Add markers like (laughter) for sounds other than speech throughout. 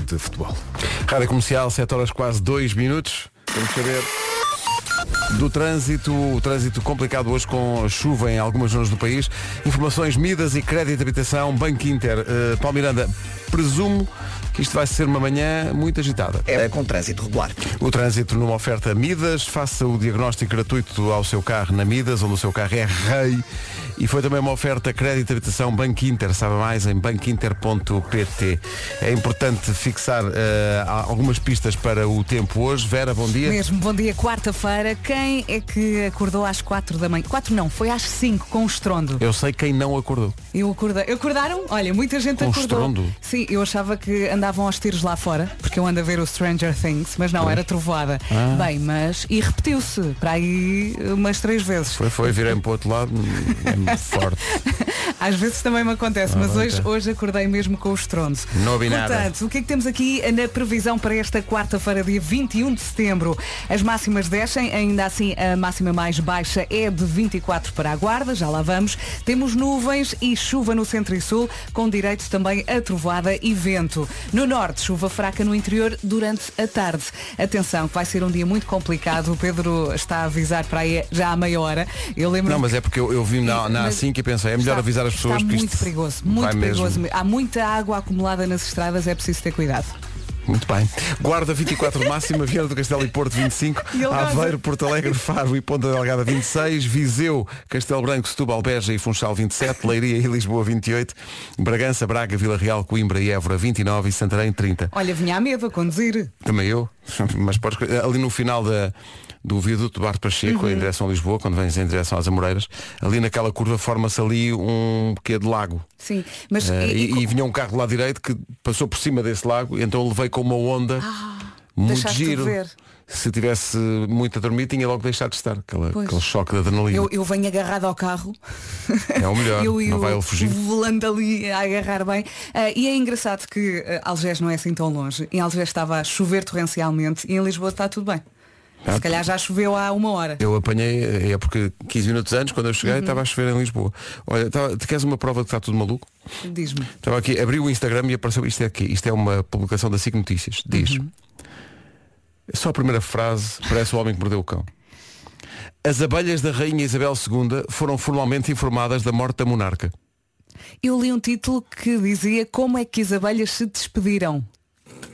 de futebol. Rádio Comercial, 7 horas quase 2 minutos. Vamos saber do trânsito, o trânsito complicado hoje com chuva em algumas zonas do país. Informações Midas e Crédito de Habitação, Banco Inter. Uh, Paulo Miranda, presumo que isto vai ser uma manhã muito agitada. É com trânsito regular. O trânsito numa oferta Midas, faça o diagnóstico gratuito ao seu carro na Midas, onde o seu carro é rei. E foi também uma oferta crédito de habitação Banco Inter, sabe mais em banquinter.pt. É importante fixar uh, algumas pistas para o tempo hoje. Vera, bom dia. Mesmo, bom dia, quarta-feira. Quem é que acordou às quatro da manhã? Quatro não, foi às cinco com o estrondo. Eu sei quem não acordou. Eu acordei. Acordaram? Olha, muita gente com acordou. Estrondo. Sim, eu achava que andavam aos tiros lá fora, porque eu ando a ver o Stranger Things, mas não, era trovoada. Ah. Bem, mas. E repetiu-se para aí umas três vezes. Foi, foi, virei-me para o outro lado. É (laughs) forte. Às vezes também me acontece, ah, mas hoje, hoje acordei mesmo com o estrondo. Não vi Portanto, nada. o que é que temos aqui na previsão para esta quarta-feira, dia 21 de setembro? As máximas descem, ainda assim a máxima mais baixa é de 24 para a Guarda, já lá vamos. Temos nuvens e chuva no centro e sul, com direito também a trovoada e vento. No norte, chuva fraca no interior durante a tarde. Atenção, que vai ser um dia muito complicado. O Pedro está a avisar para aí já há meia hora. Eu lembro Não, mas é porque eu, eu vi na, na A5 e pensei, é melhor está, avisar as pessoas está que muito perigoso, muito perigoso. Mesmo. Há muita água acumulada nas estradas, é preciso ter cuidado. Muito bem. Guarda 24 máxima, Viana do Castelo e Porto 25, Aveiro, Porto Alegre, Faro e Ponta Delgada 26, Viseu, Castelo Branco, Setúbal, Beja e Funchal 27, Leiria e Lisboa 28, Bragança, Braga, Vila Real, Coimbra e Évora 29 e Santarém 30. Olha, vinha a medo a conduzir. Também eu, mas podes, ali no final da do viaduto Bar Pacheco uhum. em direção a Lisboa, quando vens em direção às Amoreiras, ali naquela curva forma-se ali um pequeno de lago. Sim, mas uh, e, e, e, vinha um carro lá direito que passou por cima desse lago, então levei com uma onda ah, muito giro. Se tivesse muito a dormir, tinha logo deixado de estar. Aquela, aquele choque de adrenalina. Eu, eu venho agarrado ao carro. É o melhor. (laughs) eu, não vai ele fugir. Volando ali a agarrar bem. Uh, e é engraçado que uh, Algés não é assim tão longe. Em Algés estava a chover torrencialmente e em Lisboa está tudo bem. Se calhar já choveu há uma hora. Eu apanhei, é porque 15 minutos antes, quando eu cheguei, uhum. estava a chover em Lisboa. Olha, tava, tu queres uma prova de que está tudo maluco? Diz-me. Estava aqui, abri o Instagram e apareceu, isto é aqui, isto é uma publicação da SIC Notícias. Diz. Uhum. Só a primeira frase, parece o homem que mordeu o cão. As abelhas da Rainha Isabel II foram formalmente informadas da morte da monarca. Eu li um título que dizia como é que as abelhas se despediram.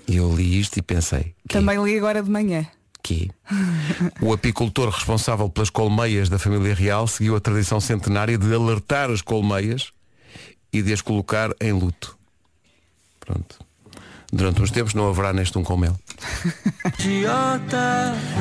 Eu li isto e pensei. Também li agora de manhã quê? (laughs) O apicultor responsável pelas colmeias da família real seguiu a tradição centenária de alertar as colmeias e de as colocar em luto. Pronto. Durante uns tempos não haverá neste um com mel.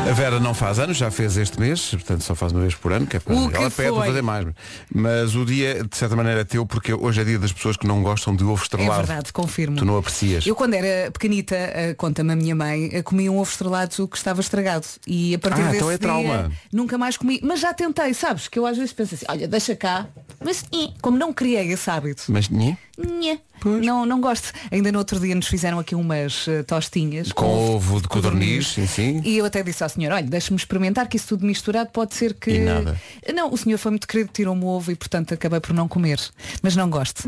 A Vera não faz anos, já fez este mês, portanto só faz uma vez por ano, que é para, o ela pede para fazer mais. Mas o dia, de certa maneira, é teu, porque hoje é dia das pessoas que não gostam de ovo estrelado. É verdade, confirmo. Tu não aprecias. Eu quando era pequenita, eh, conta-me a minha mãe, eh, comia um ovo estrelado que estava estragado. E a partir ah, desse então é trauma. Dia, nunca mais comi. Mas já tentei, sabes? Que eu às vezes penso assim, olha, deixa cá. Mas como não criei esse hábito. Mas nhê? Nhê. Não, não gosto. Ainda no outro dia nos fizeram aqui umas uh, tostinhas. Com, com ovo de codorniz, sim, sim. E eu até disse ao senhor, olha, deixa-me experimentar que isso tudo misturado pode ser que. E nada. Não, o senhor foi muito querido, tirou-me o ovo e portanto acabei por não comer. Mas não gosto.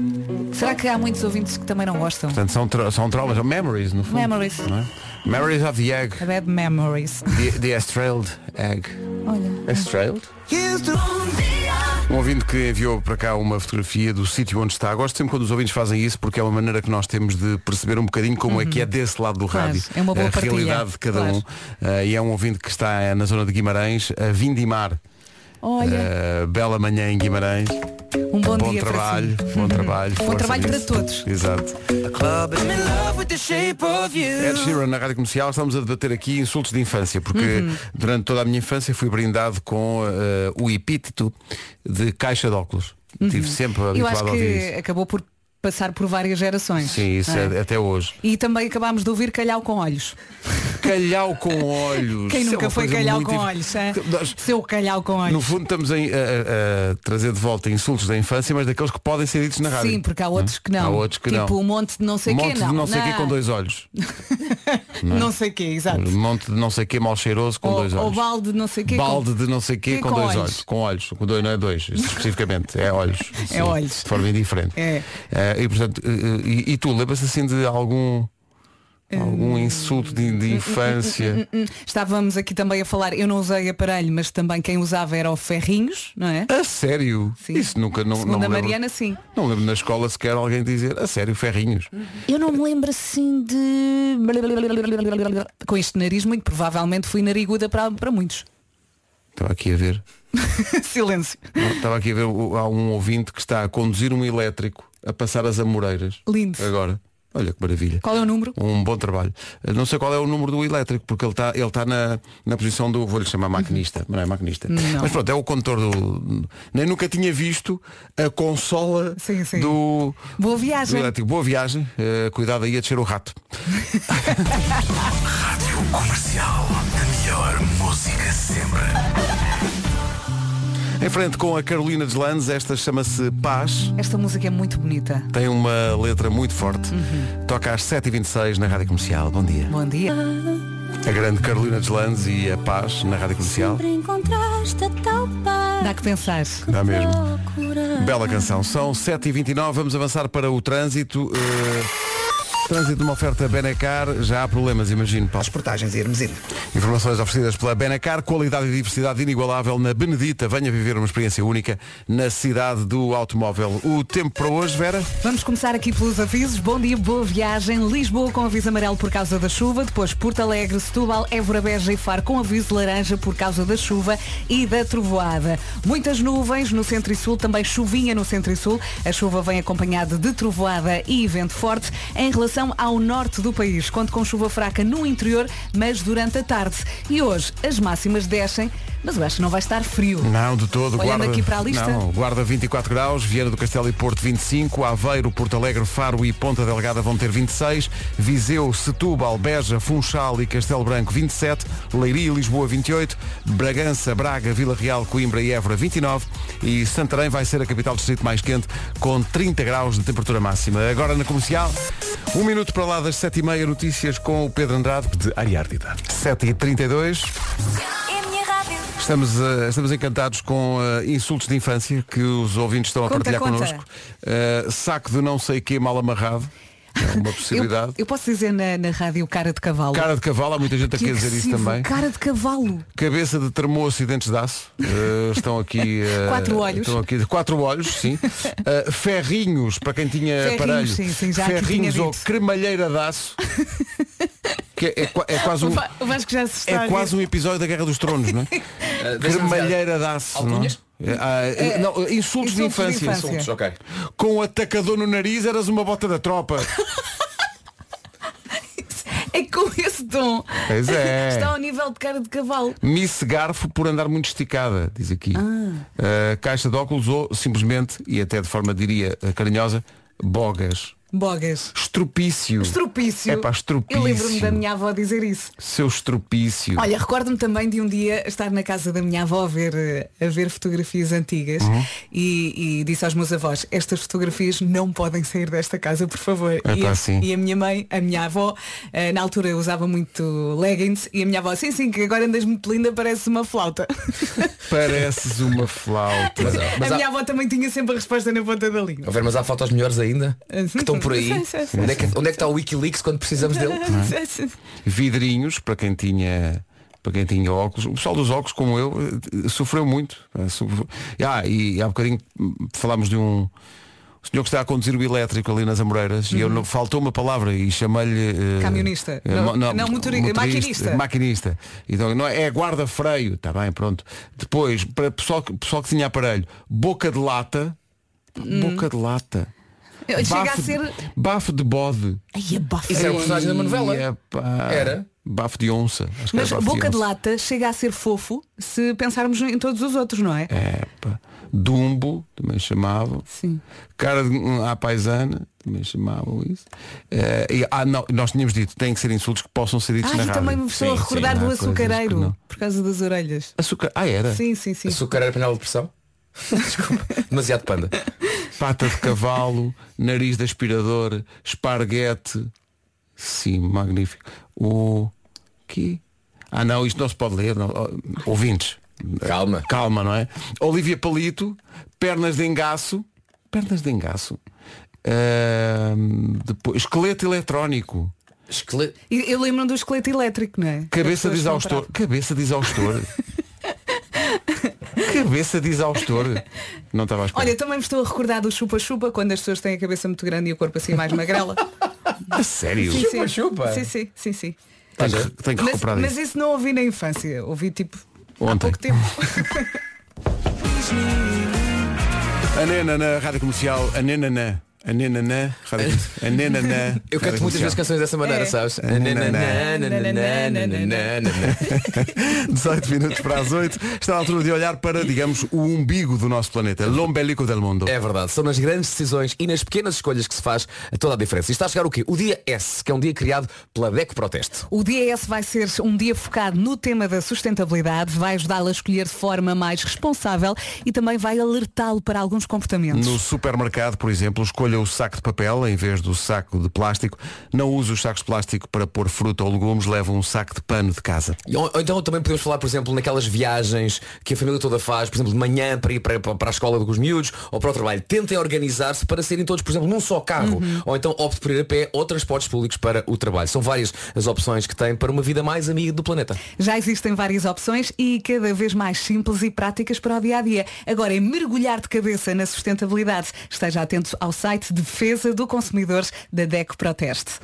Será que há muitos ouvintes que também não gostam? Portanto, são, tra são traumas, são memories, no fundo. Memories. É? Memories of the egg. A bad memories. The, the estrelled egg. Olha. Estrelled? Um ouvinte que enviou para cá uma fotografia do sítio onde está. Gosto sempre quando os ouvintes fazem isso porque é uma maneira que nós temos de perceber um bocadinho como uhum. é que é desse lado do claro, rádio. É uma boa a partilha. realidade de cada claro. um. Uh, e é um ouvinte que está na zona de Guimarães, a Vindimar. Olha. Uh, bela manhã em Guimarães. Um bom, bom dia trabalho, para si. bom trabalho, bom trabalho nisso. para todos. Exato. Ed Sheeran na Rádio Comercial, estamos a debater aqui insultos de infância, porque Uhum. durante toda a minha infância fui brindado com uh, o epíteto de caixa de óculos. Sempre Uhum. Eu acho habituado a ouvir que isso. acabou por passar por várias gerações. Sim, isso não é? é até hoje. E também acabámos de ouvir calhau com olhos. Calhau com olhos. Quem é nunca foi calhau com olhos? é? Nós- Seu calhau com No olhos. fundo estamos a, a- a- trazer de volta insultos da infância, mas daqueles que podem ser ditos na rádio. Sim, porque há outros que não. Há outros que tipo não. um monte de não sei um quê, monte não. de não sei quê com dois olhos. (laughs) (laughs) Não sei quê, exato. Um monte de não sei quê mal cheiroso com Ou, dois ou olhos. balde de não sei quê. com- Balde de não sei quê com, com dois olhos. olhos. Com olhos. Com dois, não é dois, especificamente. É olhos. (laughs) Sim, olhos. De forma indiferente. É. Eh, e portanto, eh, e, e tu lembras assim de algum Algum insulto de, de infância. Hum, Estávamos aqui também a falar, eu não usei aparelho, mas também quem usava era o ferrinhos, não é? A sério? Sim. Isso nunca não, Segundo não lembro. Mariana, sim. Não lembro na escola sequer alguém dizer a sério, ferrinhos. Eu não me lembro assim de. Com este nariz, muito provavelmente fui nariguda para, para muitos. Estava aqui a ver. (laughs) Silêncio. Não, Estava aqui a ver, há um ouvinte que está a conduzir um elétrico a passar as Amoreiras. Lindo. Agora. Olha que maravilha. Qual é o número? Um bom trabalho. Eu Não sei qual é o número do elétrico, porque ele está ele está na, na posição do, vou-lhe chamar maquinista, mas não é maquinista. Não. Mas pronto, é o condutor do. Nem nunca tinha visto a consola Sim, sim. do. Boa do viagem. elétrico. Boa viagem. Eh, cuidado aí a descer o rato. (laughs) Comercial. A melhor música sempre. Em frente com a Carolina Deslandes, esta chama-se Paz. Esta música é muito bonita. Tem uma letra muito forte. Toca às 7h26 na Rádio Comercial. Bom dia. Bom dia. A grande Carolina Deslandes e a Paz na Rádio Comercial. Sempre encontraste a tal paz. Dá que pensar. Dá mesmo. Bela canção. São 7h29, vamos avançar para o trânsito. Eh, Trânsito de uma oferta Benacar, já há problemas, imagino, Paulo. As portagens e Hermesino. Informações oferecidas pela Benacar, qualidade e diversidade inigualável na Benedita. Venha viver uma experiência única na cidade do automóvel. O tempo para hoje, Vera? Vamos começar aqui pelos avisos. Bom dia, boa viagem. Lisboa com aviso amarelo por causa da chuva. Depois Porto Alegre, Setúbal, Évora Beja e Faro com aviso laranja por causa da chuva e da trovoada. Muitas nuvens no centro e sul, também chuvinha no centro e sul. A chuva vem acompanhada de trovoada e vento forte. Em relação ao norte do país, conto com chuva fraca no interior, mas durante a tarde. E hoje as máximas descem, mas eu acho que não vai estar frio. Não, de todo. Olhando guarda, aqui para a lista. Não, guarda 24 graus, Vieira do Castelo e Porto 25, Aveiro, Porto Alegre, Faro e Ponta Delgada vão ter 26, Viseu, Setúbal, Beja, Funchal e Castelo Branco 27, Leiria e Lisboa 28, Bragança, Braga, Vila Real, Coimbra e Évora 29 e Santarém vai ser a capital do distrito mais quente com 30 graus de temperatura máxima. Agora na comercial, um minuto para lá das 7h30, notícias com o Pedro Andrade. De Ariárdida. 7h32. É. Estamos, eh, estamos encantados com eh, insultos de infância que os ouvintes estão a Conta, partilhar conta. connosco. Eh, saco de não sei que mal amarrado. É uma Eu, possibilidade. eu posso dizer na, na rádio cara de cavalo. Cara de cavalo, há muita gente aqui Que a dizer isso também. Cara de cavalo. Cabeça de termoço e dentes de aço. Eh, estão aqui. eh, Quatro olhos. Estão aqui, quatro olhos, sim. Eh, ferrinhos, para quem tinha Ferrinhos, aparelho. sim, sim, ferrinhos ou dito. cremalheira de aço. que é, é é quase (laughs) um. O Vasco já se está É quase um episódio da Guerra dos Tronos, não é? (laughs) Cremalheira de aço. não é? Alcunhas? É, ah, é, não, insultos, de insultos de infância. infância. Assuntos, ok. Com o atacador no nariz eras uma bota da tropa. (laughs) É com esse tom. Pois é. (laughs) Está ao nível de cara de cavalo. Miss Garfo por andar muito esticada, diz aqui. Ah, caixa de óculos ou simplesmente, e até de forma diria carinhosa, bogas. Bogas. Estropício. Estropício. É pá, estropício. Eu lembro-me da minha avó dizer isso. Seu estropício. Olha, recordo-me também de um dia estar na casa da minha avó a ver, eh, a ver fotografias antigas Uhum. e, e disse aos meus avós, estas fotografias não podem sair desta casa, por favor. É e, pá, a, e a minha mãe, a minha avó, eh, na altura usava muito leggings e a minha avó, sim, sim, que agora andas muito linda, parece uma flauta. (laughs) Pareces uma flauta. Mas, mas a há, minha avó também tinha sempre a resposta na ponta da língua. a ver, mas há fotos melhores ainda Ah, sim, que estão por aí. sim, sim, sim. Onde é, que, onde é que está o Wikileaks quando precisamos dele? (laughs) vidrinhos para quem tinha para quem tinha óculos o pessoal dos óculos como eu eh, sofreu muito Eh, ah, e há bocadinho falámos de um senhor que está a conduzir o elétrico ali nas Amoreiras e eu não, faltou uma palavra e chamei-lhe eh, Camionista. eh, Não, não, motori- motorista, maquinista. maquinista então não é, é guarda-freio está bem pronto depois para pessoal, que- pessoal que tinha aparelho boca de lata boca de lata Chega a ser. bafo de bode Ai, bafa. Isso era o personagem da novela. Epá. Era? Bafo de onça. Acho que Mas boca de onça. lata chega a ser fofo se pensarmos em todos os outros, não é? Epá. Dumbo, também chamavam. Sim. Cara de à paisana, também chamavam isso. Eh, e, ah, não, nós tínhamos dito, tem que ser insultos que possam ser ditos Ah, na rádio. também me estou a recordar sim, do açucareiro, por causa das orelhas. Açúcar. Ah, era? Sim, sim, sim. Açúcar era panela de pressão? (laughs) Desculpa. Demasiado panda. Pata de cavalo, nariz de aspirador, esparguete. Sim, magnífico. O que? Ah não, isto não se pode ler. Não. Oh, Ouvintes. Calma. Calma, não é? Olivia Palito, pernas de engaço. Pernas de engaço. Ahm, depois, esqueleto eletrónico. Esqueleto. E Eu lembro do esqueleto elétrico, não é? Cabeça de exaustor. Cabeça de exaustor. (laughs) Cabeça de exaustor. Não estava a esperar. Olha, também me estou a recordar do chupa-chupa quando as pessoas têm a cabeça muito grande e o corpo assim mais magrela. (laughs) a sério. Sim, sim. Chupa-chupa? Sim, sim, sim, sim. Tenho que, tenho que Mas, recuperar mas isso. isso não ouvi na infância, ouvi tipo há Ontem. pouco tempo. (laughs) A Nena na Rádio Comercial. A Nena na. A Nena na. Rádio A Nena na. Eu canto muitas vezes canções dessa maneira, É. sabes? Nananã. 18 (laughs) minutos para as 8. Está na altura de olhar para, digamos, o umbigo do nosso planeta. L'ombelico del mundo. É verdade, são nas grandes decisões e nas pequenas escolhas que se faz toda a diferença. E está a chegar o quê? O dia S, que é um dia criado pela DECO Proteste. O dia S vai ser um dia focado no tema da sustentabilidade, vai ajudá-lo a escolher de forma mais responsável e também vai alertá-lo para alguns comportamentos. No supermercado, por exemplo, escolha o saco de papel em vez do saco de plástico. Não use os sacos de plástico para pôr fruta ou legumes, leva um saco de pano de casa. Ou, ou então também podemos falar, por exemplo, naquelas viagens que a família toda faz, por exemplo, de manhã para ir para, para a escola com os miúdos ou para o trabalho. Tentem organizar-se para serem todos, por exemplo, num só carro. Ou então opte por ir a pé ou transportes públicos para o trabalho. São várias as opções que têm para uma vida mais amiga do planeta. Já existem várias opções e cada vez mais simples e práticas para o dia a dia. Agora é mergulhar de cabeça na sustentabilidade. Esteja atento ao site Defesa do Consumidor da DECO Proteste.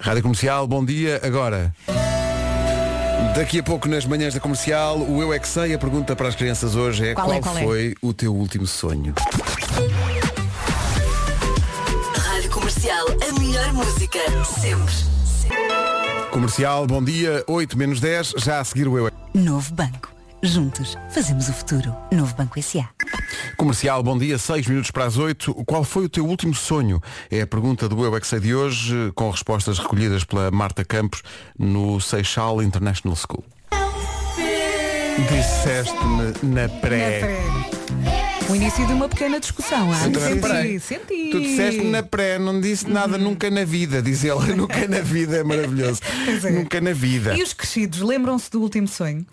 Rádio Comercial, bom dia. Agora. Daqui a pouco nas manhãs da comercial, o Eu é que sei, a pergunta para as crianças hoje é Qual qual, é, qual é? foi o teu último sonho? Rádio Comercial, a melhor música, sempre. Comercial, bom dia, 8 menos 10, já a seguir o Eu é. Novo banco. Juntos fazemos o futuro. Novo Banco S.A. Comercial, bom dia, 6 minutos para as 8. Qual foi o teu último sonho? É a pergunta do Eu é que sei de hoje, com respostas recolhidas pela Marta Campos no Seixal International School. Disseste-me na pré. Na pré. O início de uma pequena discussão. Ah? Senti, senti. Tu disseste na pré, não disse nada nunca na vida, diz ela. Nunca na vida é maravilhoso. (laughs) É. Nunca na vida. E os crescidos, lembram-se do último sonho?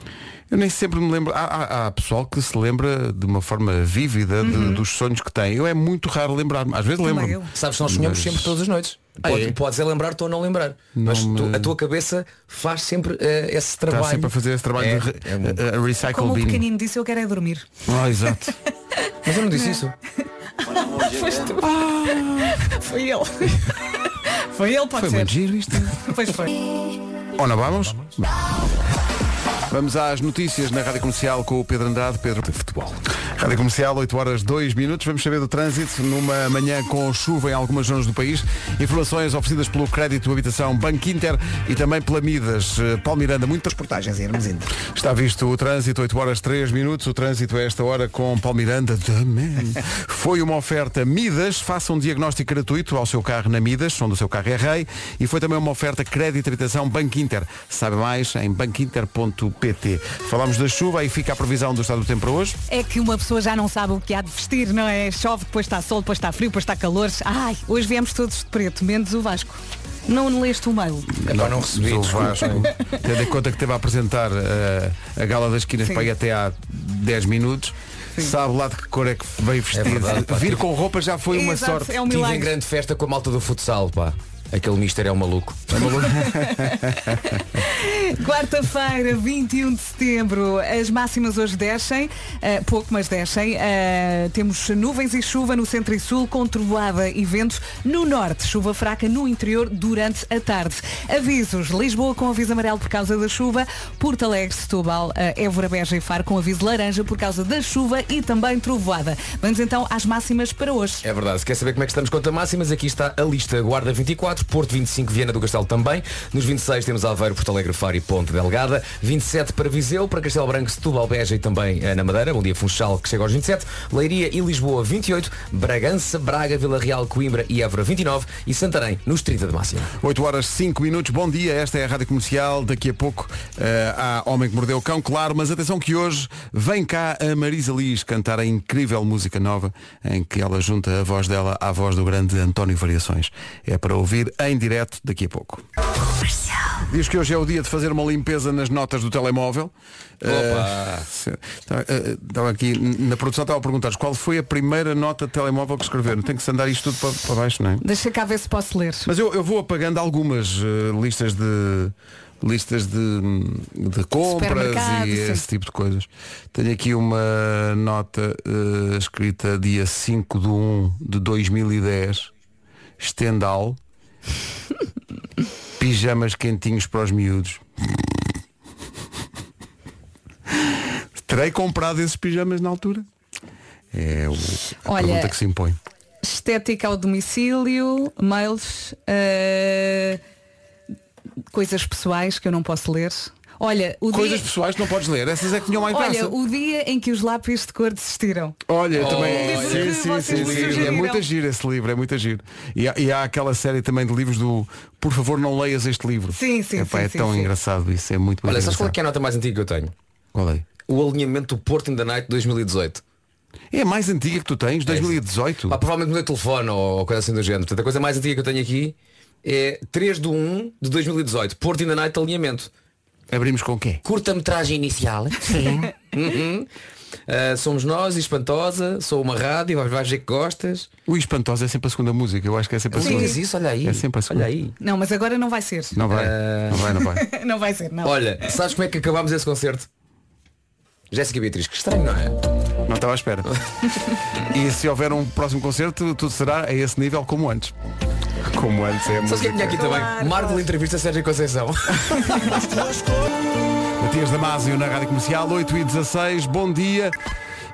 Eu nem sempre me lembro. Há, há- há pessoal que se lembra de uma forma vívida de- dos sonhos que tem. Eu é muito raro lembrar-me. Às vezes eu. Sabes que nós sonhamos Mas- sempre todas as noites. Ah, Pode- é? Podes é lembrar-te ou não lembrar. Mas tu- me- a tua cabeça faz sempre eh, esse trabalho. Está sempre a fazer esse trabalho É, de re- é muito- a- a recycle Como o bin. pequenino disse, eu quero é dormir. Ah, exato. (laughs) Mas eu não disse isso. (laughs) Foi ele. (laughs) Foi ele, pode Foi ser. muito giro isto. Pois foi. Ou não vamos? Vamos às notícias na Rádio Comercial com o Pedro Andrade, Pedro de Futebol. Rádio Comercial, 8 horas 2 minutos. Vamos saber do trânsito numa manhã com chuva em algumas zonas do país. Informações oferecidas pelo Crédito Habitação Banco Inter e também pela Midas. Eh, Paulo Miranda, muitas portagens em Hermesinde. Está visto o trânsito, 8 horas 3 minutos. O trânsito a esta hora com Paulo Miranda. The (laughs) man. Foi uma oferta Midas. Faça um diagnóstico gratuito ao seu carro na Midas, onde o seu carro é rei. E foi também uma oferta Crédito Habitação Banco Inter. Sabe mais em banquinter.pt. Falámos da chuva e fica a previsão do estado do tempo para hoje. É que uma pessoa já não sabe o que há de vestir, não é? Chove, depois está sol, depois está frio, depois está calor. Ai, hoje viemos todos de preto, menos o Vasco. Não leste o mail. Epá, não recebi, Mas o. Vasco, tendo em conta que esteve a apresentar eh, a gala das esquinas Sim. para ir até há 10 minutos, sabe lá de que cor é que veio vestir. verdade, pá. Vir com roupa já foi uma Exato, sorte. É um Tive em grande festa com a malta do futsal, pá. Aquele mister é um maluco. (laughs) Quarta-feira, 21 de setembro, as máximas hoje descem, eh, pouco, mas descem. Eh, temos nuvens e chuva no centro e sul, com trovoada e ventos no norte, chuva fraca no interior durante a tarde. Avisos: Lisboa com aviso amarelo por causa da chuva, Porto Alegre, Setúbal, eh, Évora, Beja e Faro com aviso laranja por causa da chuva e também trovoada. Vamos então às máximas para hoje. É verdade, se quer saber como é que estamos quanto a máximas, aqui está a lista. Guarda 24, Porto 25, Viana do Castelo também. Nos 26 temos Aveiro, Porto Alegre, Faro e Ponte Delgada. 27 para Viseu, para Castelo Branco, Setúbal, Beja e também eh, na Madeira. Bom dia Funchal, que chega aos 27. Leiria e Lisboa 28. Bragança, Braga, Vila Real, Coimbra e Évora 29. E Santarém nos 30 de máxima. 8 horas 5 minutos, bom dia, esta é a Rádio Comercial, daqui a pouco eh, há Homem que Mordeu o Cão, claro, mas atenção que hoje vem cá a Marisa Liz cantar a incrível música nova em que ela junta a voz dela à voz do grande António Variações. É para ouvir em direto daqui a pouco. Diz que hoje é o dia de fazer uma limpeza nas notas do telemóvel. Opa. Eh, se- Estava eh, aqui, na produção estava a perguntar qual foi a primeira nota de telemóvel que escreveram. Tem que se andar isto tudo para, para baixo, não é? Deixa cá ver se posso ler. Mas eu, eu vou apagando algumas eh, listas de listas de, de compras e sim. esse tipo de coisas. Tenho aqui uma nota eh, escrita dia 5 de 1 de 2010, Stendhal, pijamas quentinhos para os miúdos. Terei comprado esses pijamas na altura? É o, a Olha, pergunta que se impõe. Estética ao domicílio, mails, eh, coisas pessoais que eu não posso ler. Olha, o Coisas dia, pessoais que não podes ler, essas é que tinham mais olha, graça. o dia em que os lápis de cor desistiram. Olha, eu Oh, também. livro Sim, sim, sim, sim. É muito giro esse livro, é muito giro. E há, e há aquela série também de livros do Por favor não leias este livro. Sim, sim, Epá, sim, É sim, tão sim. engraçado isso, é muito, Olha, sabes qual é, é a nota mais antiga que eu tenho? Qual é? O alinhamento do Porto in the Night 2018. É a mais antiga que tu tens, 2018. Pá, provavelmente no meu telefone ou coisa assim do género. Portanto, a coisa mais antiga que eu tenho aqui é 3 de 1 de 2018. Porto in the Night alinhamento. Abrimos com o quê? Curta-metragem inicial. Sim. (laughs) somos nós Espantosa. Sou uma rádio, vais ver que gostas. O Espantosa é sempre a segunda música, eu acho que é sempre a Sim, segunda. diz isso, olha aí. É sempre a segunda. Olha aí. Não, mas agora não vai ser. Não vai, Eh, não vai, não vai. (laughs) não vai ser, não. Olha, sabes como é que acabámos esse concerto? Jéssica Beatriz, que estranho, não é? Não estava à espera. (laughs) e se houver um próximo concerto, tudo será a esse nível como antes. Como antes é a Sabes o que é que tinha aqui música. também? Marco entrevista Sérgio Conceição. (laughs) Matias Damasio na Rádio Comercial, 8 e 16, bom dia.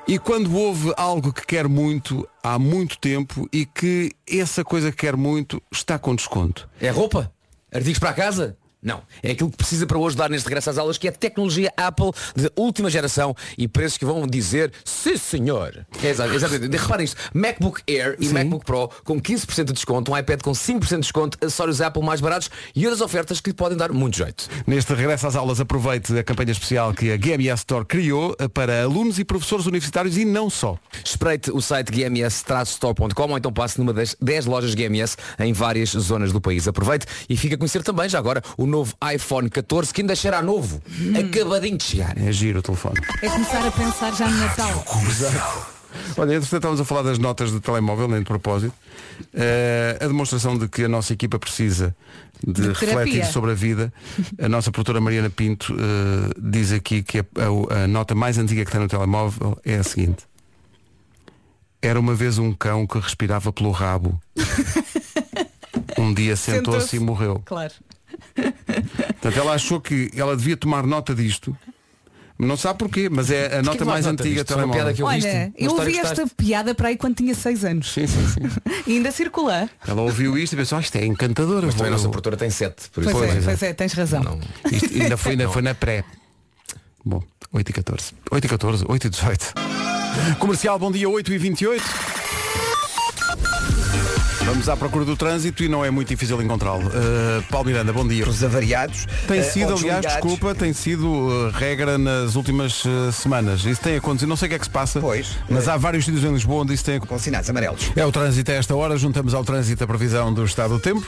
E quando houve algo que quer muito há muito tempo e que essa coisa que quer muito está com desconto. É roupa? Artigos para a casa? Não. É aquilo que precisa para hoje dar neste regresso às aulas, que é tecnologia Apple de última geração e preços que vão dizer sim senhor. É exa- exatamente. Reparem isto. MacBook Air e MacBook Pro com 15% de desconto, um iPad com 5% de desconto, acessórios Apple mais baratos e outras ofertas que lhe podem dar muito jeito. Neste regresso às aulas aproveite a campanha especial que a GMS Store criou eh, para alunos e professores universitários e não só. Espreite o site gms-store.com ou então passe numa das 10 lojas GMS em várias zonas do país. Aproveite e fica a conhecer também já agora o novo iPhone 14 que ainda cheira a novo. Acabadinho de chegar. É giro o telefone. É começar a pensar já no Natal. Olha, entretanto estávamos a falar das notas de telemóvel, nem de propósito. Eh, a demonstração de que a nossa equipa precisa de, De refletir sobre a vida. A nossa produtora Mariana Pinto eh, diz aqui que a, a- a nota mais antiga que tem no telemóvel é a seguinte. Era uma vez um cão que respirava pelo rabo. (laughs) Um dia sentou-se e morreu. Claro. Portanto, ela achou que ela devia tomar nota disto. Não sabe porquê, mas é a nota mais nota antiga disto? Uma piada que eu Olha, viste, eu ouvi esta piada para aí quando tinha 6 anos. Sim, sim, sim. (laughs) E ainda circula. Ela ouviu isto e pensou, ah, isto é encantadora. Mas também a nossa produtora tem 7, por isso Pois é, Pois é. pois é, tens razão. não. Isto ainda foi, ainda foi na pré. Bom, 8 e 14. 8 e 14, 8 e 18. Comercial, bom dia, 8 e 28. Vamos à procura do trânsito e não é muito difícil encontrá-lo. Uh, Paulo Miranda, bom dia. Os avariados. Tem eh, sido, ou aliás, desculpa, tem sido uh, regra nas últimas uh, semanas. Isso tem acontecido, não sei o que é que se passa, Pois. mas há vários sítios em Lisboa onde isso tem acontecido. Com sinais amarelos. É o trânsito a esta hora, juntamos ao trânsito a previsão do estado do tempo.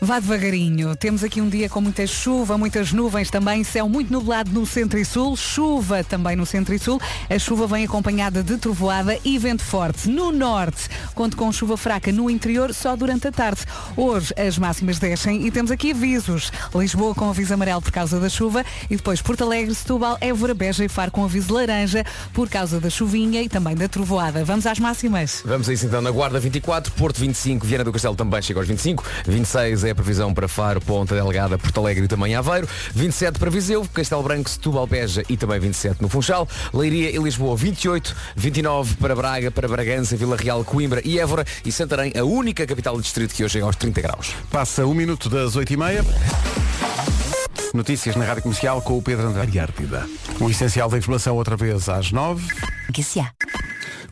Vá devagarinho. Temos aqui um dia com muita chuva, muitas nuvens também, céu muito nublado no centro e sul, chuva também no centro e sul. A chuva vem acompanhada de trovoada e vento forte. No norte, conto com chuva fraca no interior só durante a tarde. Hoje as máximas descem e temos aqui avisos. Lisboa com aviso amarelo por causa da chuva e depois Porto Alegre, Setúbal, Évora, Beja e Faro com aviso laranja por causa da chuvinha e também da trovoada. Vamos às máximas. Vamos a isso então na Guarda 24, Porto 25, Viana do Castelo também chega aos 25, 26 é a previsão para Faro, Ponta Delgada, Porto Alegre e também Aveiro, 27 para Viseu, Castelo Branco, Setúbal, Beja e também 27 no Funchal, Leiria e Lisboa 28, 29 para Braga, para Bragança, Vila Real, Coimbra e Évora e Santarém, a única capital do distrito que hoje chega aos 30 graus. Passa um minuto das 8h30. Notícias na Rádio Comercial com o Pedro André. O essencial da informação outra vez às 9 Que se há.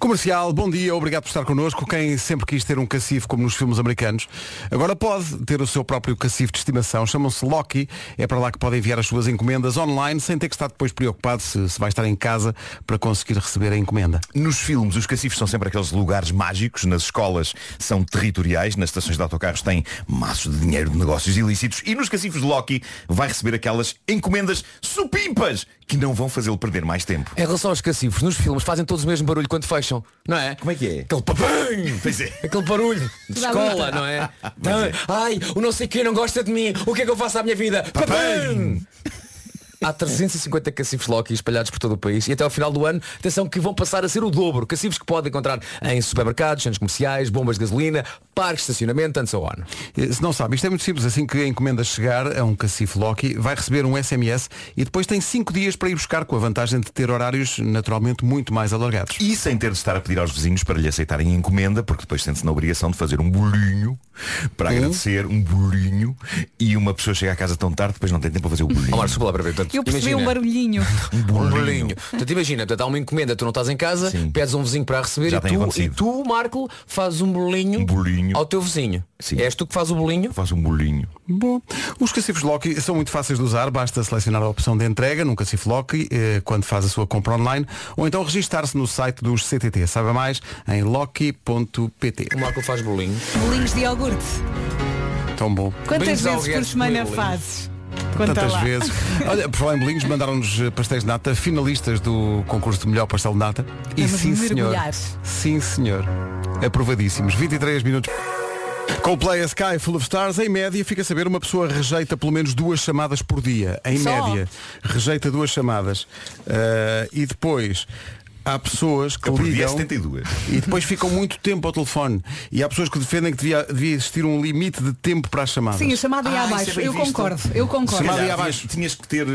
Comercial, bom dia, obrigado por estar connosco. Quem sempre quis ter um cacifo como nos filmes americanos, agora pode ter o seu próprio cacifo de estimação. Chamam-se Loki. É para lá que pode enviar as suas encomendas online sem ter que estar depois preocupado se, se vai estar em casa para conseguir receber a encomenda. Nos filmes, os cacifes são sempre aqueles lugares mágicos, nas escolas são territoriais, nas estações de autocarros têm maços de dinheiro de negócios ilícitos e nos cacifes de Loki vai receber aquelas encomendas supimpas que não vão fazê-lo perder mais tempo. Em relação aos cacifos, nos filmes fazem todos o mesmo barulho quando fecham, não é? Como é que é? Aquele papém! Pois é. Aquele barulho de escola, não é? É. Ai, o não sei quem não gosta de mim, o que é que eu faço à minha vida? Papém! Há 350 cacifes Loki espalhados por todo o país e até ao final do ano, atenção que vão passar a ser o dobro. Cacifes que pode encontrar em supermercados, centros comerciais, bombas de gasolina, parques de estacionamento, and so on. Eh, Se não sabe, isto é muito simples. Assim que a encomenda chegar a um cacifo Loki, vai receber um SMS e depois tem 5 dias para ir buscar, com a vantagem de ter horários naturalmente muito mais alargados. E sem ter de estar a pedir aos vizinhos para lhe aceitarem a encomenda, porque depois sente-se na obrigação de fazer um bolinho para agradecer, um bolinho, e uma pessoa chega à casa tão tarde, depois não tem tempo para fazer o bolinho. Desculpa lá para ver. Portanto, Eu percebi imagina, um barulhinho. Um bolinho. Portanto, imagina, portanto, há uma encomenda, tu não estás em casa, Sim. pedes um vizinho para a receber Já e tu, e tu, Marco, fazes um bolinho, Um bolinho. Ao teu vizinho. Sim. És tu que fazes o bolinho? Faz um bolinho. Bom, os cacifos Loki são muito fáceis de usar, basta selecionar a opção de entrega num cacifo Loki eh, quando faz a sua compra online ou então registar-se no site dos CTT. Saiba mais em loki.pt. O Marco faz bolinho. Bolinhos de iogurte. Tão bom. Quantas vezes por semana fazes? Conta Tantas lá. vezes. (laughs) Olha, por falar em bolinhos, mandaram-nos eh, pastéis de nata, finalistas do concurso de melhor pastel de nata. E sim, senhor. Sim, senhor. Aprovadíssimos. 23 minutos. Coldplay a Sky Full of Stars, em média, fica a saber, uma pessoa rejeita pelo menos duas chamadas por dia. Em Só? média, rejeita duas chamadas. Ah, e depois, há pessoas que ligam 72. e depois ficam muito tempo ao telefone. E há pessoas que defendem que devia, devia existir um limite de tempo para as chamadas. Sim, a chamada ia Ah, abaixo. isso é bem eu visto. concordo. Eu concordo. Chamada Calhar ia abaixo. Tinhas, tinhas que ter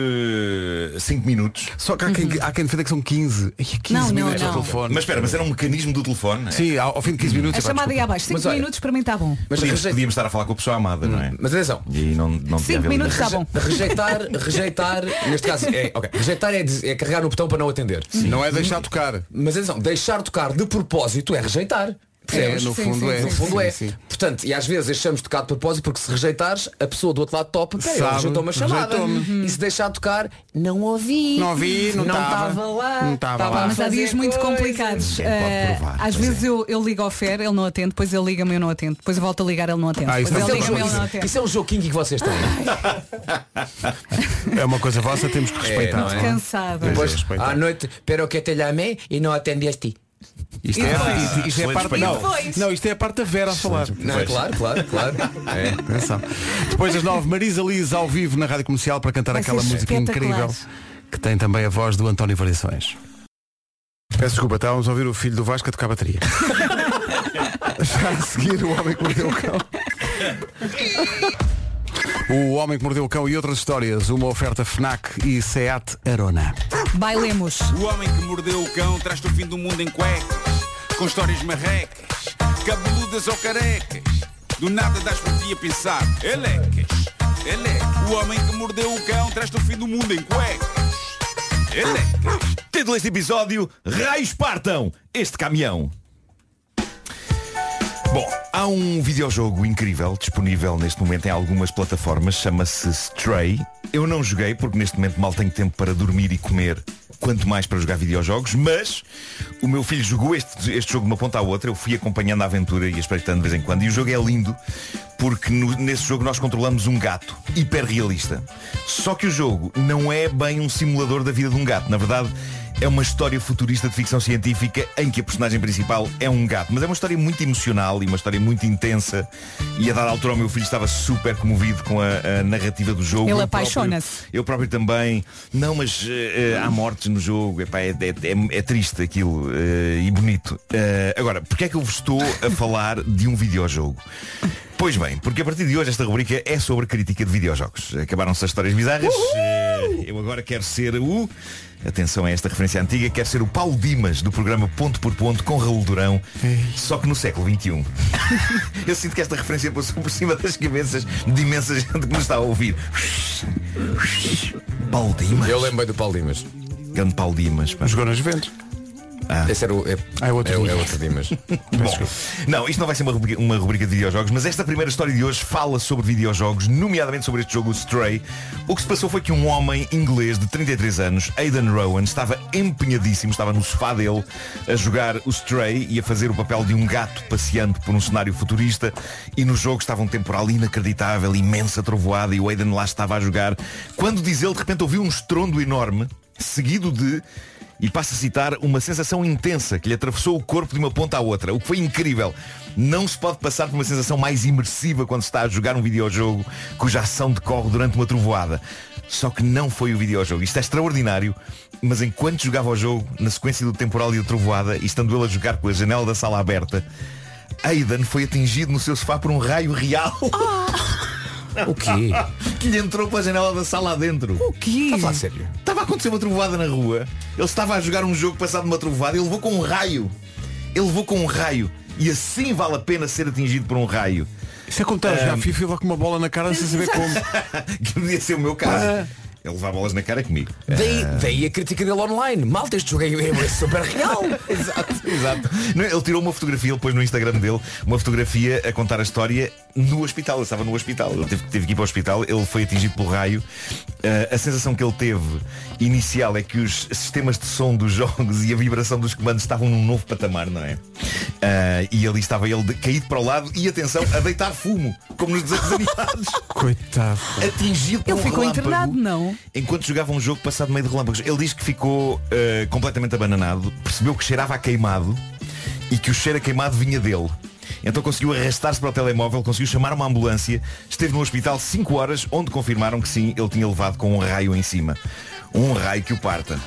5 minutos. Só que há quem, há quem defenda que são 15. Ai, 15 Não, não, minutos ao não. telefone. Mas espera, mas era um mecanismo do telefone. Sim, ao, ao fim de 15 minutos. A epá, chamada ia desculpa. abaixo. 5 Mas olha- minutos para mim está bom. Mas Podíamos, reje- podíamos estar a falar com a pessoa amada, não é? Mas atenção, E não, não devia Cinco haver minutos limite. está bom. rejeitar, rejeitar, neste caso, é, ok, rejeitar é, é carregar no botão para não atender. Não é deixar tocar. Mas atenção, deixar tocar de propósito é rejeitar. Percebes? É, no Sim, fundo sim, é. sim, No fundo Sim, é. sim. Portanto, e às vezes deixamos tocar de propósito porque se rejeitares, a pessoa do outro lado topa, ele rejeitou uma chamada. E se deixar tocar, não ouvi. Não ouvi, não tava. estava lá. Não tava estava lá. Mas há dias muito complicados. Eh, provar, às vezes é. eu, eu ligo ao Fer, ele não atende, depois eu ligo-me e eu não atendo. Depois eu volto a ligar, ele não atende. Ah, isso depois não ele liga-me ele não Isso, atende. isso é um jogo kinky que vocês têm. É uma coisa vossa, temos que respeitar. não é? Cansada. Depois, à noite, pero que te llamé e não atendeste. Isto E é, isto- isto é a parte. Não, não, isto é a parte da Vera a falar. Não, Pois. claro, claro, claro. (laughs) É. Atenção. Depois das nove, Marisa Liz ao vivo na Rádio Comercial para cantar Vai aquela música incrível que tem também a voz do António Variações. Peço desculpa, estávamos a ouvir o filho do Vasco a tocar bateria. (laughs) Já a seguir o homem que mordeu o cão. (laughs) O Homem que Mordeu o Cão e outras histórias, uma oferta FNAC e SEAT Arona. Bailemos. O homem que mordeu o cão traz-te o fim do mundo em cuecas, com histórias marrecas, cabeludas ou carecas. Do nada das por ti a pensar, elecas, elecas. O homem que mordeu o cão traz-te o fim do mundo em cuecas, elecas. Título deste episódio, Raios Partam este caminhão. Bom, há um videojogo incrível disponível neste momento em algumas plataformas, chama-se Stray. Eu não joguei porque neste momento mal tenho tempo para dormir e comer, quanto mais para jogar videojogos, mas o meu filho jogou este, este jogo de uma ponta à outra, eu fui acompanhando a aventura e espreitando de vez em quando, e o jogo é lindo porque no- nesse jogo nós controlamos um gato hiperrealista. Só que o jogo não é bem um simulador da vida de um gato, na verdade é uma história futurista de ficção científica em que a personagem principal é um gato. Mas é uma história muito emocional e uma história muito intensa. E a dada altura o meu filho estava super comovido com a, a narrativa do jogo. Ele Eu próprio- apaixona-se. Eu próprio também. Não, mas eh, há mortes no jogo. Epá, é, é- é- é triste aquilo eh, e bonito. Eh, agora, porque é que eu vos estou a (laughs) falar de um videojogo? Pois bem, porque a partir de hoje esta rubrica é sobre crítica de videojogos. Acabaram-se as histórias bizarras. Eh, eu agora quero ser o. Atenção a esta referência antiga, quero ser o Paulo Dimas do programa Ponto por Ponto com Raul Durão, só que no século XXI. (laughs) eu sinto que esta referência passou por cima das cabeças de imensa gente que nos está a ouvir. Paulo Dimas. Eu lembro do Paulo Dimas. Grande Paulo Dimas. pá. Jogou nas Juventus. Esse era o, é, Ah, é outro é, dia. é outro dia, mas. (laughs) Bom, não, isto não vai ser uma rubrica, uma rubrica de videojogos, mas esta primeira história de hoje fala sobre videojogos, nomeadamente sobre este jogo o Stray. O que se passou foi que um homem inglês de 33 anos, Aidan Rowan, estava empenhadíssimo, estava no sofá dele a jogar o Stray e a fazer o papel de um gato passeando por um cenário futurista e no jogo estava um temporal inacreditável, imensa trovoada e o Aidan lá estava a jogar. Quando diz ele, de repente ouviu um estrondo enorme, seguido de e passo a citar uma sensação intensa que lhe atravessou o corpo de uma ponta à outra, o que foi incrível. Não se pode passar por uma sensação mais imersiva quando se está a jogar um videojogo cuja ação decorre durante uma trovoada. Só que não foi o videojogo. Isto é extraordinário, mas enquanto jogava o jogo, na sequência do temporal e da trovoada, e estando ele a jogar com a janela da sala aberta, Aidan foi atingido no seu sofá por um raio real (laughs) O quê? (laughs) que lhe entrou pela janela da sala adentro. O quê? Está a sério? Estava a acontecer uma trovoada na rua. Ele estava a jogar um jogo passado numa trovoada e ele levou com um raio. Ele levou com um raio. E assim vale a pena ser atingido por um raio. Isso é a jogar FIFA e lá com uma bola na cara sem saber como. (laughs) que podia ser o meu caso. Ele levar bolas na cara comigo. Daí, daí a crítica dele online. Malta, este jogo é, é super real. (laughs) exato, exato. Não, ele tirou uma fotografia, ele pôs no Instagram dele uma fotografia a contar a história no hospital. Ele estava no hospital. Ele teve, teve que ir para o hospital, ele foi atingido pelo raio. Ah, a sensação que ele teve inicial é que os sistemas de som dos (laughs) jogos e a vibração dos comandos estavam num novo patamar, não é? Ah, e ali estava ele de- caído para o lado e atenção, a deitar fumo, como nos desenhos animados. (laughs) Coitado. Atingido por Ele um ficou relâmpago internado, não? enquanto jogava um jogo passado no meio de relâmpagos. Ele diz que ficou eh, completamente abananado, percebeu que cheirava a queimado e que o cheiro a queimado vinha dele. Então conseguiu arrastar-se para o telemóvel, conseguiu chamar uma ambulância, esteve no hospital 5 horas, onde confirmaram que sim, ele tinha levado com um raio em cima. Um raio que o parta.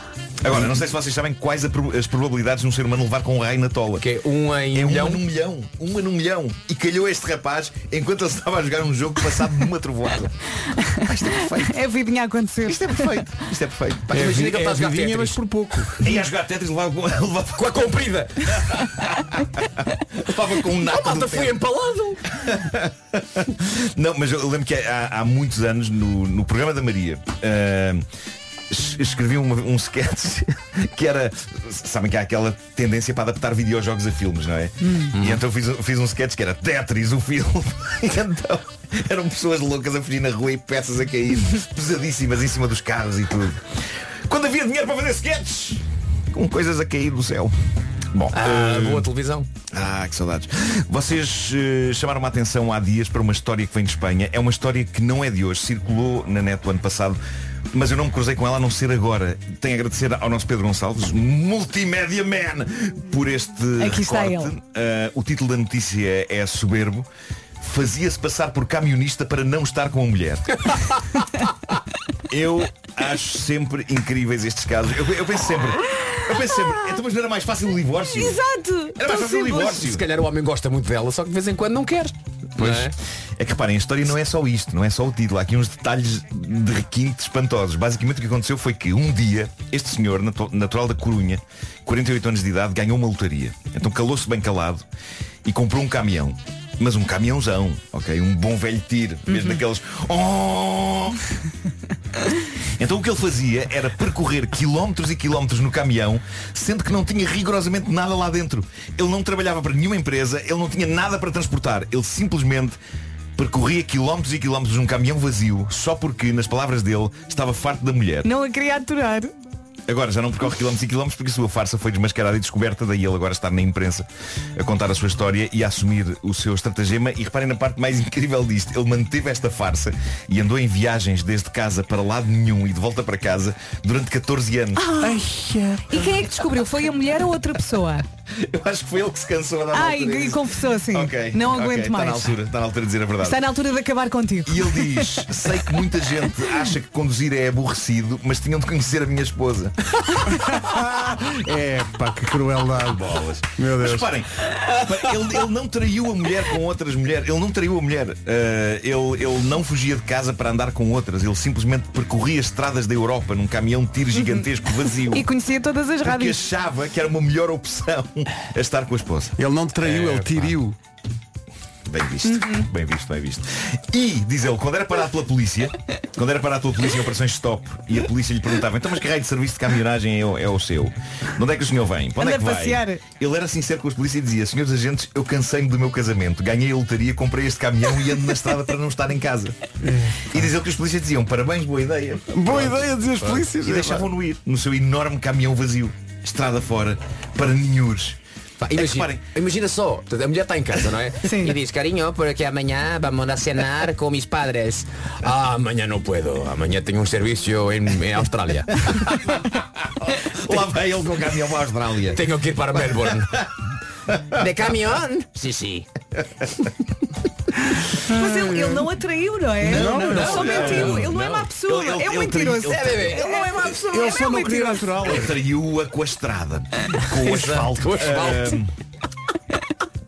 Agora, não sei se vocês sabem quais a as probabilidades de um ser humano levar com um raio na tola. Que é um em É milhão. uma num milhão. Uma num milhão. E calhou este rapaz enquanto ele estava a jogar um jogo passado numa trovoada. (laughs) Ah, isto é perfeito. É a vidinha a acontecer. Isto é perfeito. Isto é perfeito. Pá, É, imagina vi- que ele é está a jogar vidinha, mas por pouco. (laughs) Ia jogar Tetris levava com, (laughs) levava, Com a comprida. levava com um A naco malta do foi tempo. empalado. Não, mas eu lembro que há, há muitos anos no, no programa da Maria es- escrevi uma- um sketch (laughs) que era sabem que há aquela tendência para adaptar videojogos a filmes, não é? E então eu fiz, um- fiz um sketch que era Tetris, o filme. (laughs) E então eram pessoas loucas a fugir na rua e peças a cair, pesadíssimas em cima dos carros e tudo. Quando havia dinheiro para fazer sketches, com coisas a cair do céu. Bom, Ah, ah, boa televisão. ah, que saudades. Vocês eh, chamaram a atenção há dias para uma história que vem de Espanha. É uma história que não é de hoje, circulou na net o ano passado, mas eu não me cruzei com ela a não ser agora. Tenho a agradecer ao nosso Pedro Gonçalves, Multimédia Man, por este Aqui recorte. Ah, o título da notícia é soberbo. Fazia-se passar por camionista para não estar com a mulher. (laughs) Eu acho sempre incríveis estes casos. Eu, eu penso sempre. Eu penso sempre. Então, mas não era mais fácil o divórcio? Exato! Era mais fácil o divórcio. Se calhar o homem gosta muito dela, só que de vez em quando não quer. Pois. É? É que reparem, a história não é só isto, não é só o título. Há aqui uns detalhes de requinte espantosos. Basicamente o que aconteceu foi que um dia este senhor, natu- natural da Corunha, 48 anos de idade, ganhou uma lotaria. Então calou-se bem calado e comprou um caminhão. Mas um caminhãozão, ok? Um bom velho tiro, mesmo daqueles. Oh! Então o que ele fazia era percorrer quilómetros e quilómetros no caminhão, sendo que não tinha rigorosamente nada lá dentro. Ele não trabalhava para nenhuma empresa, ele não tinha nada para transportar. Ele simplesmente percorria quilómetros e quilómetros num caminhão vazio, só porque, nas palavras dele, estava farto da mulher. Não a queria aturar. Agora já não percorre quilómetros e quilómetros porque a sua farsa foi desmascarada e descoberta, daí ele agora estar na imprensa a contar a sua história e a assumir o seu estratagema. E reparem na parte mais (laughs) incrível disto, ele manteve esta farsa e andou em viagens desde casa para lado nenhum e de volta para casa durante 14 anos. E quem é que descobriu? Foi a mulher ou outra pessoa? (laughs) Eu acho que foi ele que se cansou a dar Ah, e, e confessou assim. Ok, Não aguento Está na mais. altura, está na altura de dizer a verdade. Está na altura de acabar contigo. E ele diz, sei que muita gente acha que conduzir é aborrecido, mas tinham de conhecer a minha esposa. (laughs) É, pá, que crueldade. Bolas. Meu Mas Deus. reparem, reparem, ele, ele não traiu a mulher com outras mulheres. Ele não traiu a mulher. Uh, ele, ele não fugia de casa para andar com outras. Ele simplesmente percorria as estradas da Europa num caminhão de tiro gigantesco vazio. E conhecia todas as Porque rádios. achava que era uma melhor opção a (laughs) estar com a esposa. Ele não traiu, É, ele tiriu. Bem visto, Uhum. bem visto, bem visto. E, diz ele, quando era parado pela polícia, quando era parado pela polícia em operações stop e a polícia lhe perguntava, então mas que raio de serviço de caminhonagem é o, é o seu? De onde é que o senhor vem? Para onde Anda é que vai? passear. Ele era sincero com os polícias e dizia, senhores agentes, eu cansei-me do meu casamento, ganhei a lotaria, comprei este caminhão e ando na estrada para não estar em casa. E diz ele que os polícias diziam, parabéns, boa ideia. Boa Pronto. ideia, diziam os polícias. E deixavam-no ir no seu enorme caminhão vazio, estrada fora, para ninhures. Pá, É imagina, reparem, imagina só, a mulher está em casa, não é? (laughs) Sim. E diz, carinho, porque amanhã vamos a cenar com mis padres. Ah, amanhã não puedo. Amanhã tenho um serviço em, em Austrália. (laughs) lá vai ele com o caminhão para a Austrália. tenho que ir para Melbourne. (laughs) (laughs) De caminhão? Sim, sim. Mas ele, ele não atraiu, não é? Não, não, não, Só não, mentiu. não, ele não é não. má pessoa. Ele- ele- é um ele mentiroso. traiu- ele- Ele não é má pessoa. Ele é só um não queria mentiroso. natural. Ele traiu-a (laughs) com a estrada, com o asfalto. com o asfalto.